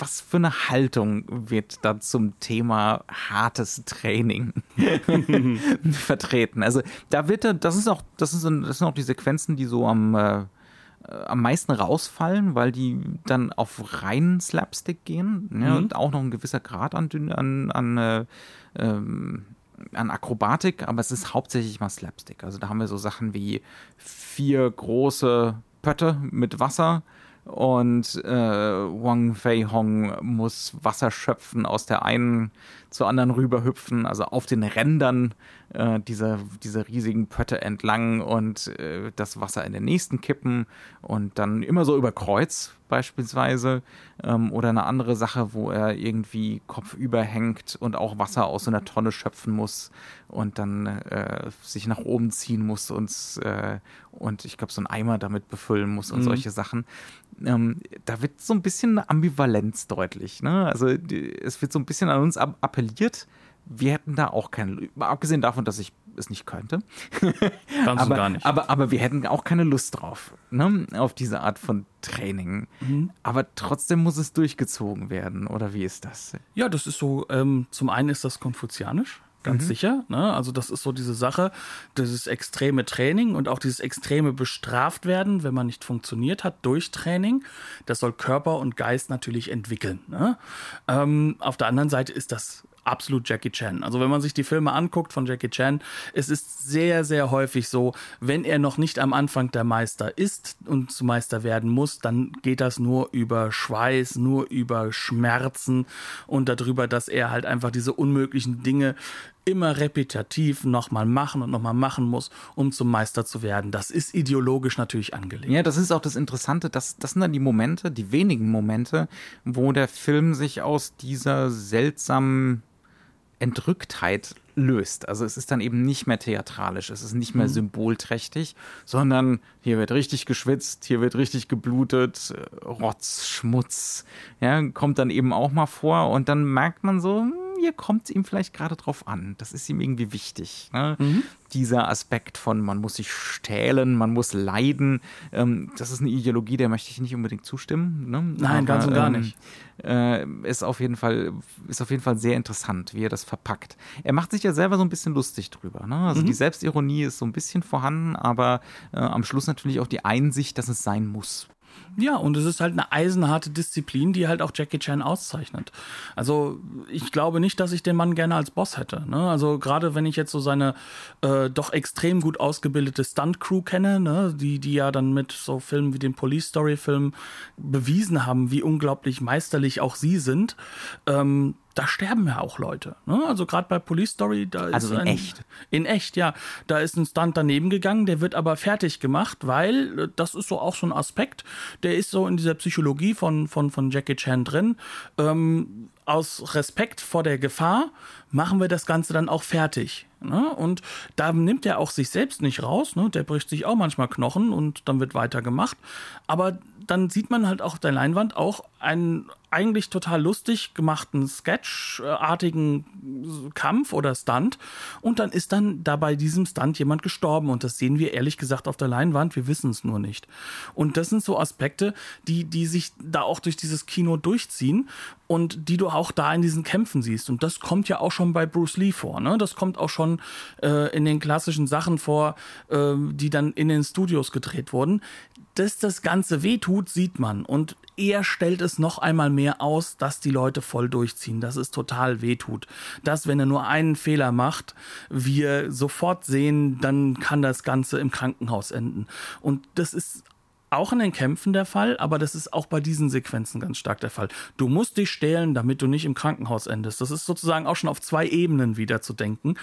was für eine Haltung wird da zum Thema hartes Training vertreten? Also da wird das ist auch, das, ist, das sind auch die Sequenzen, die so am, äh, am meisten rausfallen, weil die dann auf reinen Slapstick gehen. Ja, mhm. Und auch noch ein gewisser Grad an, an, an äh, ähm, an Akrobatik, aber es ist hauptsächlich mal Slapstick. Also da haben wir so Sachen wie vier große Pötte mit Wasser und äh, Wang Fei Hong muss Wasser schöpfen aus der einen zur anderen rüberhüpfen, also auf den Rändern äh, dieser, dieser riesigen Pötte entlang und äh, das Wasser in den nächsten kippen und dann immer so über Kreuz beispielsweise ähm, oder eine andere Sache, wo er irgendwie kopfüber hängt und auch Wasser aus so einer Tonne schöpfen muss und dann äh, sich nach oben ziehen muss und, äh, und ich glaube so einen Eimer damit befüllen muss und mhm. solche Sachen. Ähm, da wird so ein bisschen eine Ambivalenz deutlich. Ne? Also die, es wird so ein bisschen an uns ab appelliert, wir hätten da auch keine, abgesehen davon, dass ich es nicht könnte. Kannst aber, gar nicht. Aber, aber wir hätten auch keine Lust drauf, ne? auf diese Art von Training. Mhm. Aber trotzdem muss es durchgezogen werden, oder wie ist das? Ja, das ist so, ähm, zum einen ist das konfuzianisch. Ganz mhm. sicher. Ne? Also das ist so diese Sache, dieses extreme Training und auch dieses extreme bestraft werden, wenn man nicht funktioniert hat durch Training. Das soll Körper und Geist natürlich entwickeln. Ne? Ähm, auf der anderen Seite ist das absolut Jackie Chan. Also wenn man sich die Filme anguckt von Jackie Chan, es ist sehr, sehr häufig so, wenn er noch nicht am Anfang der Meister ist und zu Meister werden muss, dann geht das nur über Schweiß, nur über Schmerzen und darüber, dass er halt einfach diese unmöglichen Dinge immer repetitiv nochmal machen und nochmal machen muss, um zum Meister zu werden. Das ist ideologisch natürlich angelegt. Ja, das ist auch das Interessante. Das, das sind dann die Momente, die wenigen Momente, wo der Film sich aus dieser seltsamen Entrücktheit löst. Also es ist dann eben nicht mehr theatralisch, es ist nicht mehr mhm. symbolträchtig, sondern hier wird richtig geschwitzt, hier wird richtig geblutet, Rotz, Schmutz, ja, kommt dann eben auch mal vor und dann merkt man so, hier kommt es ihm vielleicht gerade drauf an. Das ist ihm irgendwie wichtig. Ne? Mhm. Dieser Aspekt von, man muss sich stählen, man muss leiden, ähm, das ist eine Ideologie, der möchte ich nicht unbedingt zustimmen. Ne? Nein, Aber, ganz und gar ähm, nicht. Äh, ist, auf jeden Fall, ist auf jeden Fall sehr interessant, wie er das verpackt. Er macht sich ja selber so ein bisschen lustig drüber. Ne? Also mhm. die Selbstironie ist so ein bisschen vorhanden, aber äh, am Schluss natürlich auch die Einsicht, dass es sein muss. Ja, und es ist halt eine eisenharte Disziplin, die halt auch Jackie Chan auszeichnet. Also ich glaube nicht, dass ich den Mann gerne als Boss hätte. Ne? Also gerade wenn ich jetzt so seine äh, doch extrem gut ausgebildete Stunt-Crew kenne, ne? die, die ja dann mit so Filmen wie dem Police Story-Film bewiesen haben, wie unglaublich meisterlich auch sie sind. Ähm, da sterben ja auch Leute. Ne? Also gerade bei Police Story, da also ist in ein, echt. In echt, ja. Da ist ein Stunt daneben gegangen, der wird aber fertig gemacht, weil äh, das ist so auch so ein Aspekt, der ist so in dieser Psychologie von, von, von Jackie Chan drin. Ähm, aus Respekt vor der Gefahr machen wir das Ganze dann auch fertig. Ne? Und da nimmt er auch sich selbst nicht raus. Ne? Der bricht sich auch manchmal Knochen und dann wird weitergemacht. Aber dann sieht man halt auf der Leinwand auch einen eigentlich total lustig gemachten Sketch-artigen Kampf oder Stunt. Und dann ist dann da bei diesem Stunt jemand gestorben. Und das sehen wir ehrlich gesagt auf der Leinwand. Wir wissen es nur nicht. Und das sind so Aspekte, die, die sich da auch durch dieses Kino durchziehen und die du auch da in diesen Kämpfen siehst. Und das kommt ja auch schon bei Bruce Lee vor. Ne? Das kommt auch schon äh, in den klassischen Sachen vor, äh, die dann in den Studios gedreht wurden. Dass das Ganze wehtut, sieht man. Und er stellt es noch einmal mehr aus, dass die Leute voll durchziehen, dass es total wehtut. Dass, wenn er nur einen Fehler macht, wir sofort sehen, dann kann das Ganze im Krankenhaus enden. Und das ist auch in den Kämpfen der Fall, aber das ist auch bei diesen Sequenzen ganz stark der Fall. Du musst dich stehlen, damit du nicht im Krankenhaus endest. Das ist sozusagen auch schon auf zwei Ebenen wieder zu denken.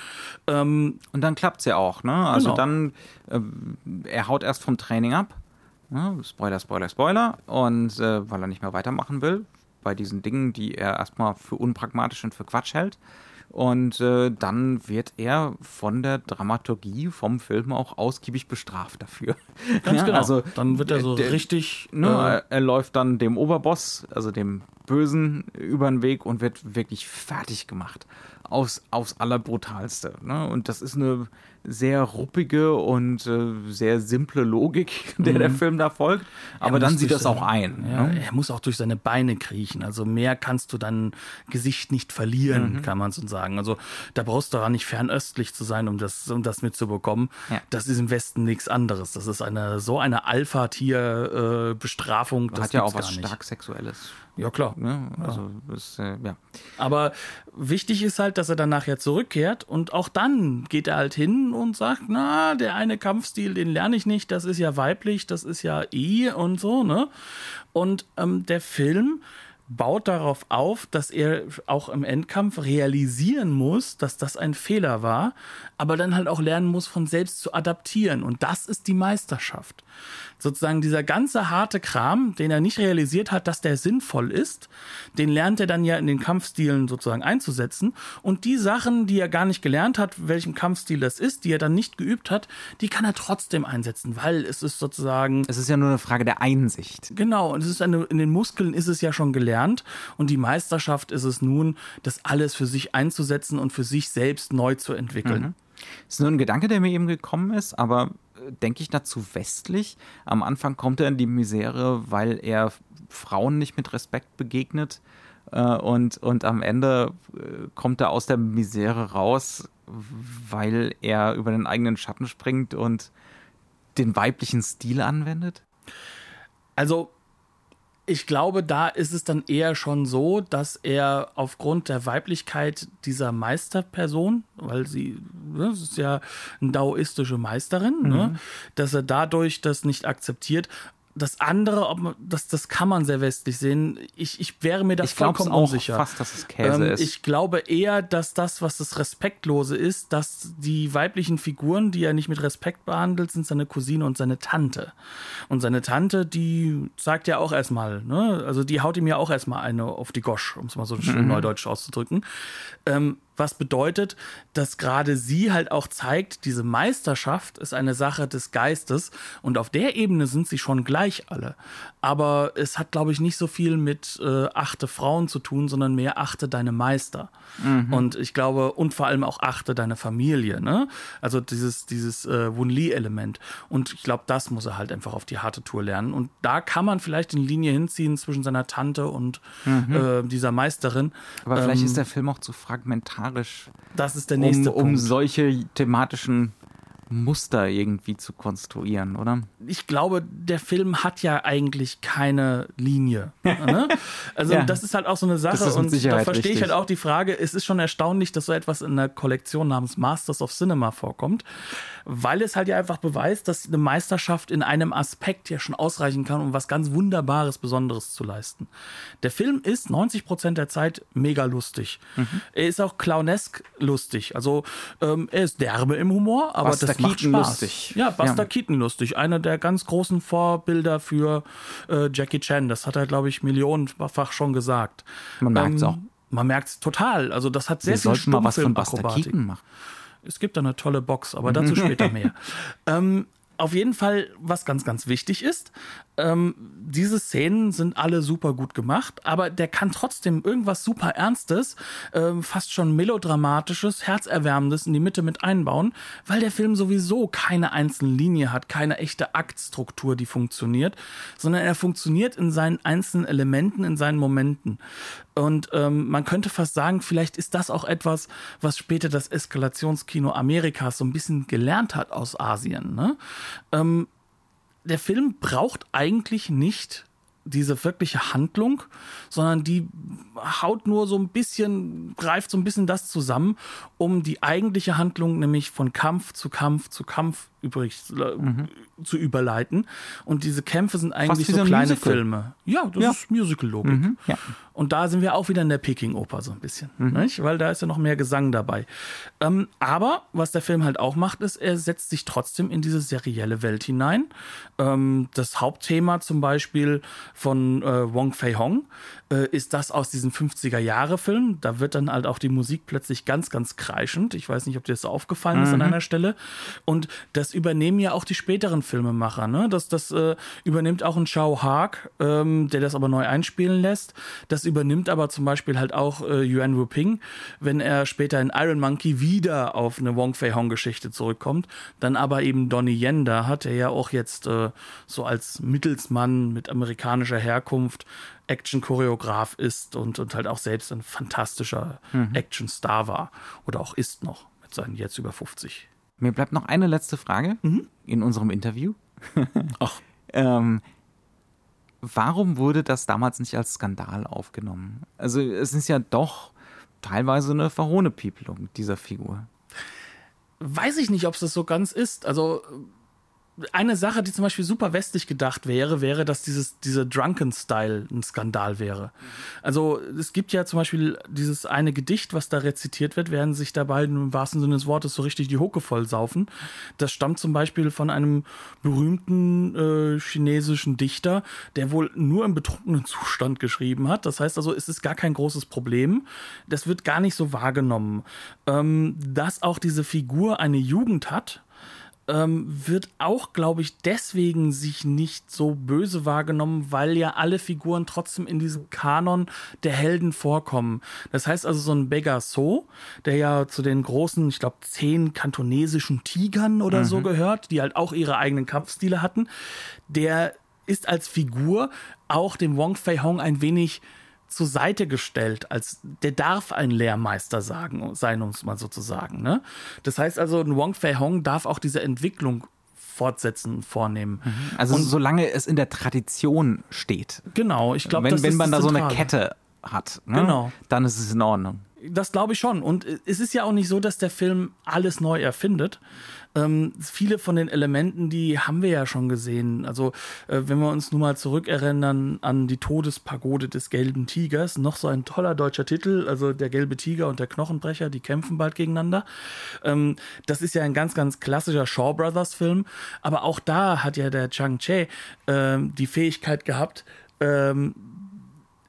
Ähm, und dann klappt es ja auch, ne? Also genau. dann, äh, er haut erst vom Training ab. Ne? Spoiler, Spoiler, Spoiler. Und äh, weil er nicht mehr weitermachen will, bei diesen Dingen, die er erstmal für unpragmatisch und für Quatsch hält. Und äh, dann wird er von der Dramaturgie vom Film auch ausgiebig bestraft dafür. Ganz ja, genau. Also, dann wird er so der, richtig. Ne, äh, er, er läuft dann dem Oberboss, also dem Bösen, über den Weg und wird wirklich fertig gemacht. Aufs, aufs Allerbrutalste. Ne? Und das ist eine sehr ruppige und äh, sehr simple Logik, der mhm. der Film da folgt. Aber dann sieht das auch ein. Ja, ne? Er muss auch durch seine Beine kriechen. Also mehr kannst du dein Gesicht nicht verlieren, mhm. kann man so sagen. Also da brauchst du daran nicht fernöstlich zu sein, um das, um das mitzubekommen. Ja. Das ist im Westen nichts anderes. Das ist eine so eine Alpha-Tier-Bestrafung. Äh, Hat ja auch was stark Sexuelles. Ja, klar. Ne? Also. Ist, äh, ja. Aber wichtig ist halt, dass er dann nachher zurückkehrt und auch dann geht er halt hin und sagt, na, der eine Kampfstil, den lerne ich nicht, das ist ja weiblich, das ist ja I und so, ne? Und ähm, der Film baut darauf auf, dass er auch im Endkampf realisieren muss, dass das ein Fehler war, aber dann halt auch lernen muss, von selbst zu adaptieren. Und das ist die Meisterschaft sozusagen dieser ganze harte Kram, den er nicht realisiert hat, dass der sinnvoll ist, den lernt er dann ja in den Kampfstilen sozusagen einzusetzen. Und die Sachen, die er gar nicht gelernt hat, welchen Kampfstil das ist, die er dann nicht geübt hat, die kann er trotzdem einsetzen, weil es ist sozusagen. Es ist ja nur eine Frage der Einsicht. Genau, und es ist eine, in den Muskeln ist es ja schon gelernt. Und die Meisterschaft ist es nun, das alles für sich einzusetzen und für sich selbst neu zu entwickeln. Mhm. Das ist nur ein Gedanke, der mir eben gekommen ist, aber denke ich dazu westlich. Am Anfang kommt er in die Misere, weil er Frauen nicht mit Respekt begegnet. Äh, und, und am Ende äh, kommt er aus der Misere raus, weil er über den eigenen Schatten springt und den weiblichen Stil anwendet? Also ich glaube, da ist es dann eher schon so, dass er aufgrund der Weiblichkeit dieser Meisterperson, weil sie, ne, das ist ja eine daoistische Meisterin, ne, mhm. ne, dass er dadurch das nicht akzeptiert das andere, ob man, das, das kann man sehr westlich sehen. Ich, ich wäre mir das ich vollkommen auch unsicher. Fast, dass es Käse ähm, ist. Ich glaube eher, dass das, was das Respektlose ist, dass die weiblichen Figuren, die er nicht mit Respekt behandelt, sind seine Cousine und seine Tante. Und seine Tante, die sagt ja auch erstmal, ne, also die haut ihm ja auch erstmal eine auf die Gosch, um es mal so schön mhm. neudeutsch auszudrücken. Ähm, was bedeutet, dass gerade sie halt auch zeigt, diese Meisterschaft ist eine Sache des Geistes und auf der Ebene sind sie schon gleich alle. Aber es hat, glaube ich, nicht so viel mit äh, achte Frauen zu tun, sondern mehr achte deine Meister. Mhm. Und ich glaube, und vor allem auch achte deine Familie. Ne? Also dieses, dieses äh, Wun-Li-Element. Und ich glaube, das muss er halt einfach auf die harte Tour lernen. Und da kann man vielleicht eine Linie hinziehen zwischen seiner Tante und mhm. äh, dieser Meisterin. Aber vielleicht ähm, ist der Film auch zu fragmentarisch das ist der nächste um, um solche thematischen Muster irgendwie zu konstruieren, oder? Ich glaube, der Film hat ja eigentlich keine Linie. ne? Also ja. das ist halt auch so eine Sache und da verstehe ich halt auch die Frage, es ist schon erstaunlich, dass so etwas in einer Kollektion namens Masters of Cinema vorkommt, weil es halt ja einfach beweist, dass eine Meisterschaft in einem Aspekt ja schon ausreichen kann, um was ganz Wunderbares, Besonderes zu leisten. Der Film ist 90 Prozent der Zeit mega lustig. Mhm. Er ist auch clownesk lustig. Also ähm, er ist derbe im Humor, aber Buster das macht Keaton Spaß. lustig. Ja, Buster ja. Keaton lustig. Einer der ganz großen Vorbilder für äh, Jackie Chan. Das hat er, glaube ich, millionenfach schon gesagt. Man merkt es ähm, auch. Man merkt es total. Also das hat sehr Wir viel sollten mal was von Buster Keaton machen. Es gibt da eine tolle Box, aber dazu später mehr. ähm, auf jeden Fall, was ganz, ganz wichtig ist, ähm, diese Szenen sind alle super gut gemacht, aber der kann trotzdem irgendwas super Ernstes, ähm, fast schon melodramatisches, herzerwärmendes in die Mitte mit einbauen, weil der Film sowieso keine einzelne Linie hat, keine echte Aktstruktur, die funktioniert, sondern er funktioniert in seinen einzelnen Elementen, in seinen Momenten. Und ähm, man könnte fast sagen, vielleicht ist das auch etwas, was später das Eskalationskino Amerikas so ein bisschen gelernt hat aus Asien. Ne? Ähm, der Film braucht eigentlich nicht diese wirkliche Handlung, sondern die haut nur so ein bisschen, greift so ein bisschen das zusammen, um die eigentliche Handlung, nämlich von Kampf zu Kampf zu Kampf übrig mhm. zu überleiten. Und diese Kämpfe sind eigentlich so kleine Musical. Filme. Ja, das ja. ist Musical-Logik. Mhm, ja. Und da sind wir auch wieder in der Peking-Oper so ein bisschen, mhm. weil da ist ja noch mehr Gesang dabei. Ähm, aber was der Film halt auch macht, ist, er setzt sich trotzdem in diese serielle Welt hinein. Ähm, das Hauptthema zum Beispiel von äh, Wong Fei Hong äh, ist das aus diesem 50er-Jahre-Film. Da wird dann halt auch die Musik plötzlich ganz, ganz kreischend. Ich weiß nicht, ob dir das aufgefallen ist an mhm. einer Stelle. Und das übernehmen ja auch die späteren Filmemacher. Ne? Das, das äh, übernimmt auch ein Chow Haag, ähm, der das aber neu einspielen lässt. Das übernimmt aber zum Beispiel halt auch äh, Yuan Wuping, wenn er später in Iron Monkey wieder auf eine Wong Fei Hong Geschichte zurückkommt. Dann aber eben Donnie Yen da hat, der ja auch jetzt äh, so als Mittelsmann mit amerikanischer Herkunft Action-Choreograf ist und, und halt auch selbst ein fantastischer mhm. Action-Star war oder auch ist noch mit seinen jetzt über 50. Mir bleibt noch eine letzte Frage mhm. in unserem Interview. Ach. ähm, warum wurde das damals nicht als Skandal aufgenommen? Also es ist ja doch teilweise eine Verhohnepiepelung dieser Figur. Weiß ich nicht, ob es das so ganz ist. Also eine Sache, die zum Beispiel super westlich gedacht wäre, wäre, dass dieses, dieser Drunken-Style ein Skandal wäre. Also es gibt ja zum Beispiel dieses eine Gedicht, was da rezitiert wird, während sich dabei im wahrsten Sinne des Wortes so richtig die Hucke voll saufen. Das stammt zum Beispiel von einem berühmten äh, chinesischen Dichter, der wohl nur im betrunkenen Zustand geschrieben hat. Das heißt also, es ist gar kein großes Problem. Das wird gar nicht so wahrgenommen. Ähm, dass auch diese Figur eine Jugend hat, ähm, wird auch, glaube ich, deswegen sich nicht so böse wahrgenommen, weil ja alle Figuren trotzdem in diesem Kanon der Helden vorkommen. Das heißt also, so ein Begasso, der ja zu den großen, ich glaube, zehn kantonesischen Tigern oder mhm. so gehört, die halt auch ihre eigenen Kampfstile hatten, der ist als Figur auch dem Wong Fei Hong ein wenig zur Seite gestellt, als der darf ein Lehrmeister sagen, sein, um es mal so zu sagen. Ne? Das heißt also, ein Wong Fei Hong darf auch diese Entwicklung fortsetzen, vornehmen. Mhm. Also und, solange es in der Tradition steht. Genau, ich glaube, wenn, wenn man da so eine Kette hat, ne? genau. dann ist es in Ordnung. Das glaube ich schon. Und es ist ja auch nicht so, dass der Film alles neu erfindet, ähm, viele von den Elementen, die haben wir ja schon gesehen. Also, äh, wenn wir uns nun mal zurückerinnern an die Todespagode des gelben Tigers, noch so ein toller deutscher Titel, also der gelbe Tiger und der Knochenbrecher, die kämpfen bald gegeneinander. Ähm, das ist ja ein ganz, ganz klassischer Shaw Brothers Film, aber auch da hat ja der Chang Che äh, die Fähigkeit gehabt, ähm,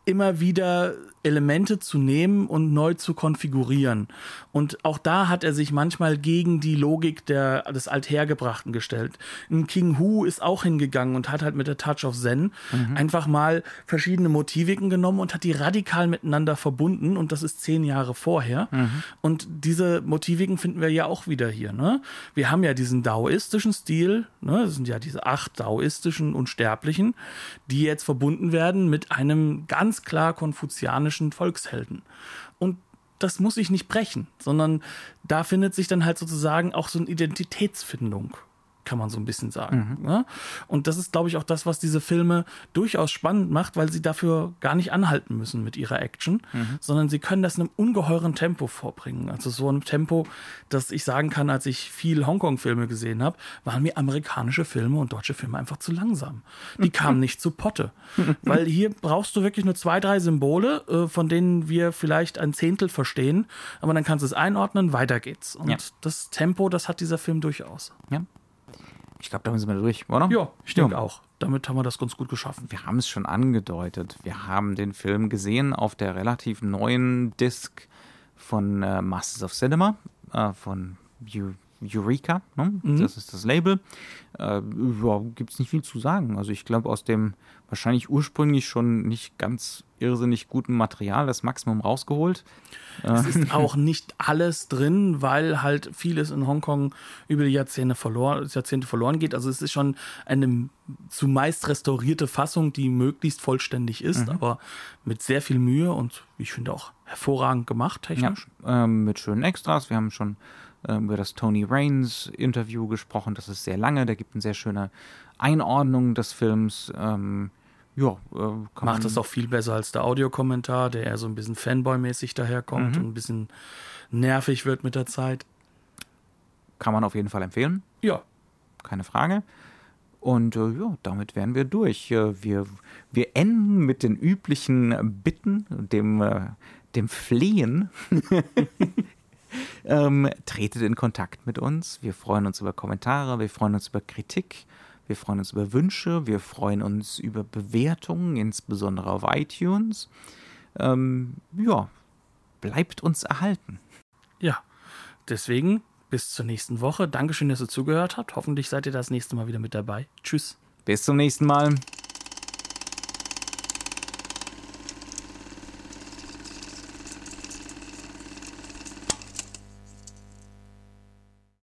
immer wieder Elemente zu nehmen und neu zu konfigurieren. Und auch da hat er sich manchmal gegen die Logik der, des Althergebrachten gestellt. Ein King Hu ist auch hingegangen und hat halt mit der Touch of Zen mhm. einfach mal verschiedene Motiviken genommen und hat die radikal miteinander verbunden. Und das ist zehn Jahre vorher. Mhm. Und diese Motiviken finden wir ja auch wieder hier. Ne? Wir haben ja diesen daoistischen Stil, ne? das sind ja diese acht daoistischen Unsterblichen, die jetzt verbunden werden mit einem ganz klar konfuzianischen volkshelden. Und das muss ich nicht brechen, sondern da findet sich dann halt sozusagen auch so eine Identitätsfindung kann man so ein bisschen sagen. Mhm. Ja? Und das ist, glaube ich, auch das, was diese Filme durchaus spannend macht, weil sie dafür gar nicht anhalten müssen mit ihrer Action, mhm. sondern sie können das in einem ungeheuren Tempo vorbringen. Also so ein Tempo, dass ich sagen kann, als ich viel Hongkong-Filme gesehen habe, waren mir amerikanische Filme und deutsche Filme einfach zu langsam. Die kamen nicht zu Potte. weil hier brauchst du wirklich nur zwei, drei Symbole, äh, von denen wir vielleicht ein Zehntel verstehen, aber dann kannst du es einordnen, weiter geht's. Und ja. das Tempo, das hat dieser Film durchaus. Ja. Ich glaube, damit sind wir durch, oder? Ja, ich denke ja. auch. Damit haben wir das ganz gut geschaffen. Wir haben es schon angedeutet. Wir haben den Film gesehen auf der relativ neuen Disc von äh, Masters of Cinema, äh, von Eureka. Ne? Mhm. Das ist das Label. Äh, ja, Gibt es nicht viel zu sagen. Also ich glaube, aus dem wahrscheinlich ursprünglich schon nicht ganz irrsinnig guten Material das Maximum rausgeholt. Es ist auch nicht alles drin, weil halt vieles in Hongkong über die Jahrzehnte verloren, Jahrzehnte verloren geht. Also es ist schon eine zumeist restaurierte Fassung, die möglichst vollständig ist, mhm. aber mit sehr viel Mühe und ich finde auch hervorragend gemacht technisch. Ja, ähm, mit schönen Extras. Wir haben schon über das Tony Raines Interview gesprochen. Das ist sehr lange. Der gibt eine sehr schöne Einordnung des Films. Ähm, ja, äh, macht das auch viel besser als der Audiokommentar, der eher so ein bisschen Fanboy-mäßig daherkommt mhm. und ein bisschen nervig wird mit der Zeit. Kann man auf jeden Fall empfehlen. Ja. Keine Frage. Und äh, ja, damit wären wir durch. Äh, wir, wir enden mit den üblichen Bitten, dem, äh, dem Flehen. ähm, tretet in Kontakt mit uns. Wir freuen uns über Kommentare, wir freuen uns über Kritik. Wir freuen uns über Wünsche, wir freuen uns über Bewertungen, insbesondere auf iTunes. Ähm, ja, bleibt uns erhalten. Ja, deswegen bis zur nächsten Woche. Dankeschön, dass ihr zugehört habt. Hoffentlich seid ihr das nächste Mal wieder mit dabei. Tschüss. Bis zum nächsten Mal.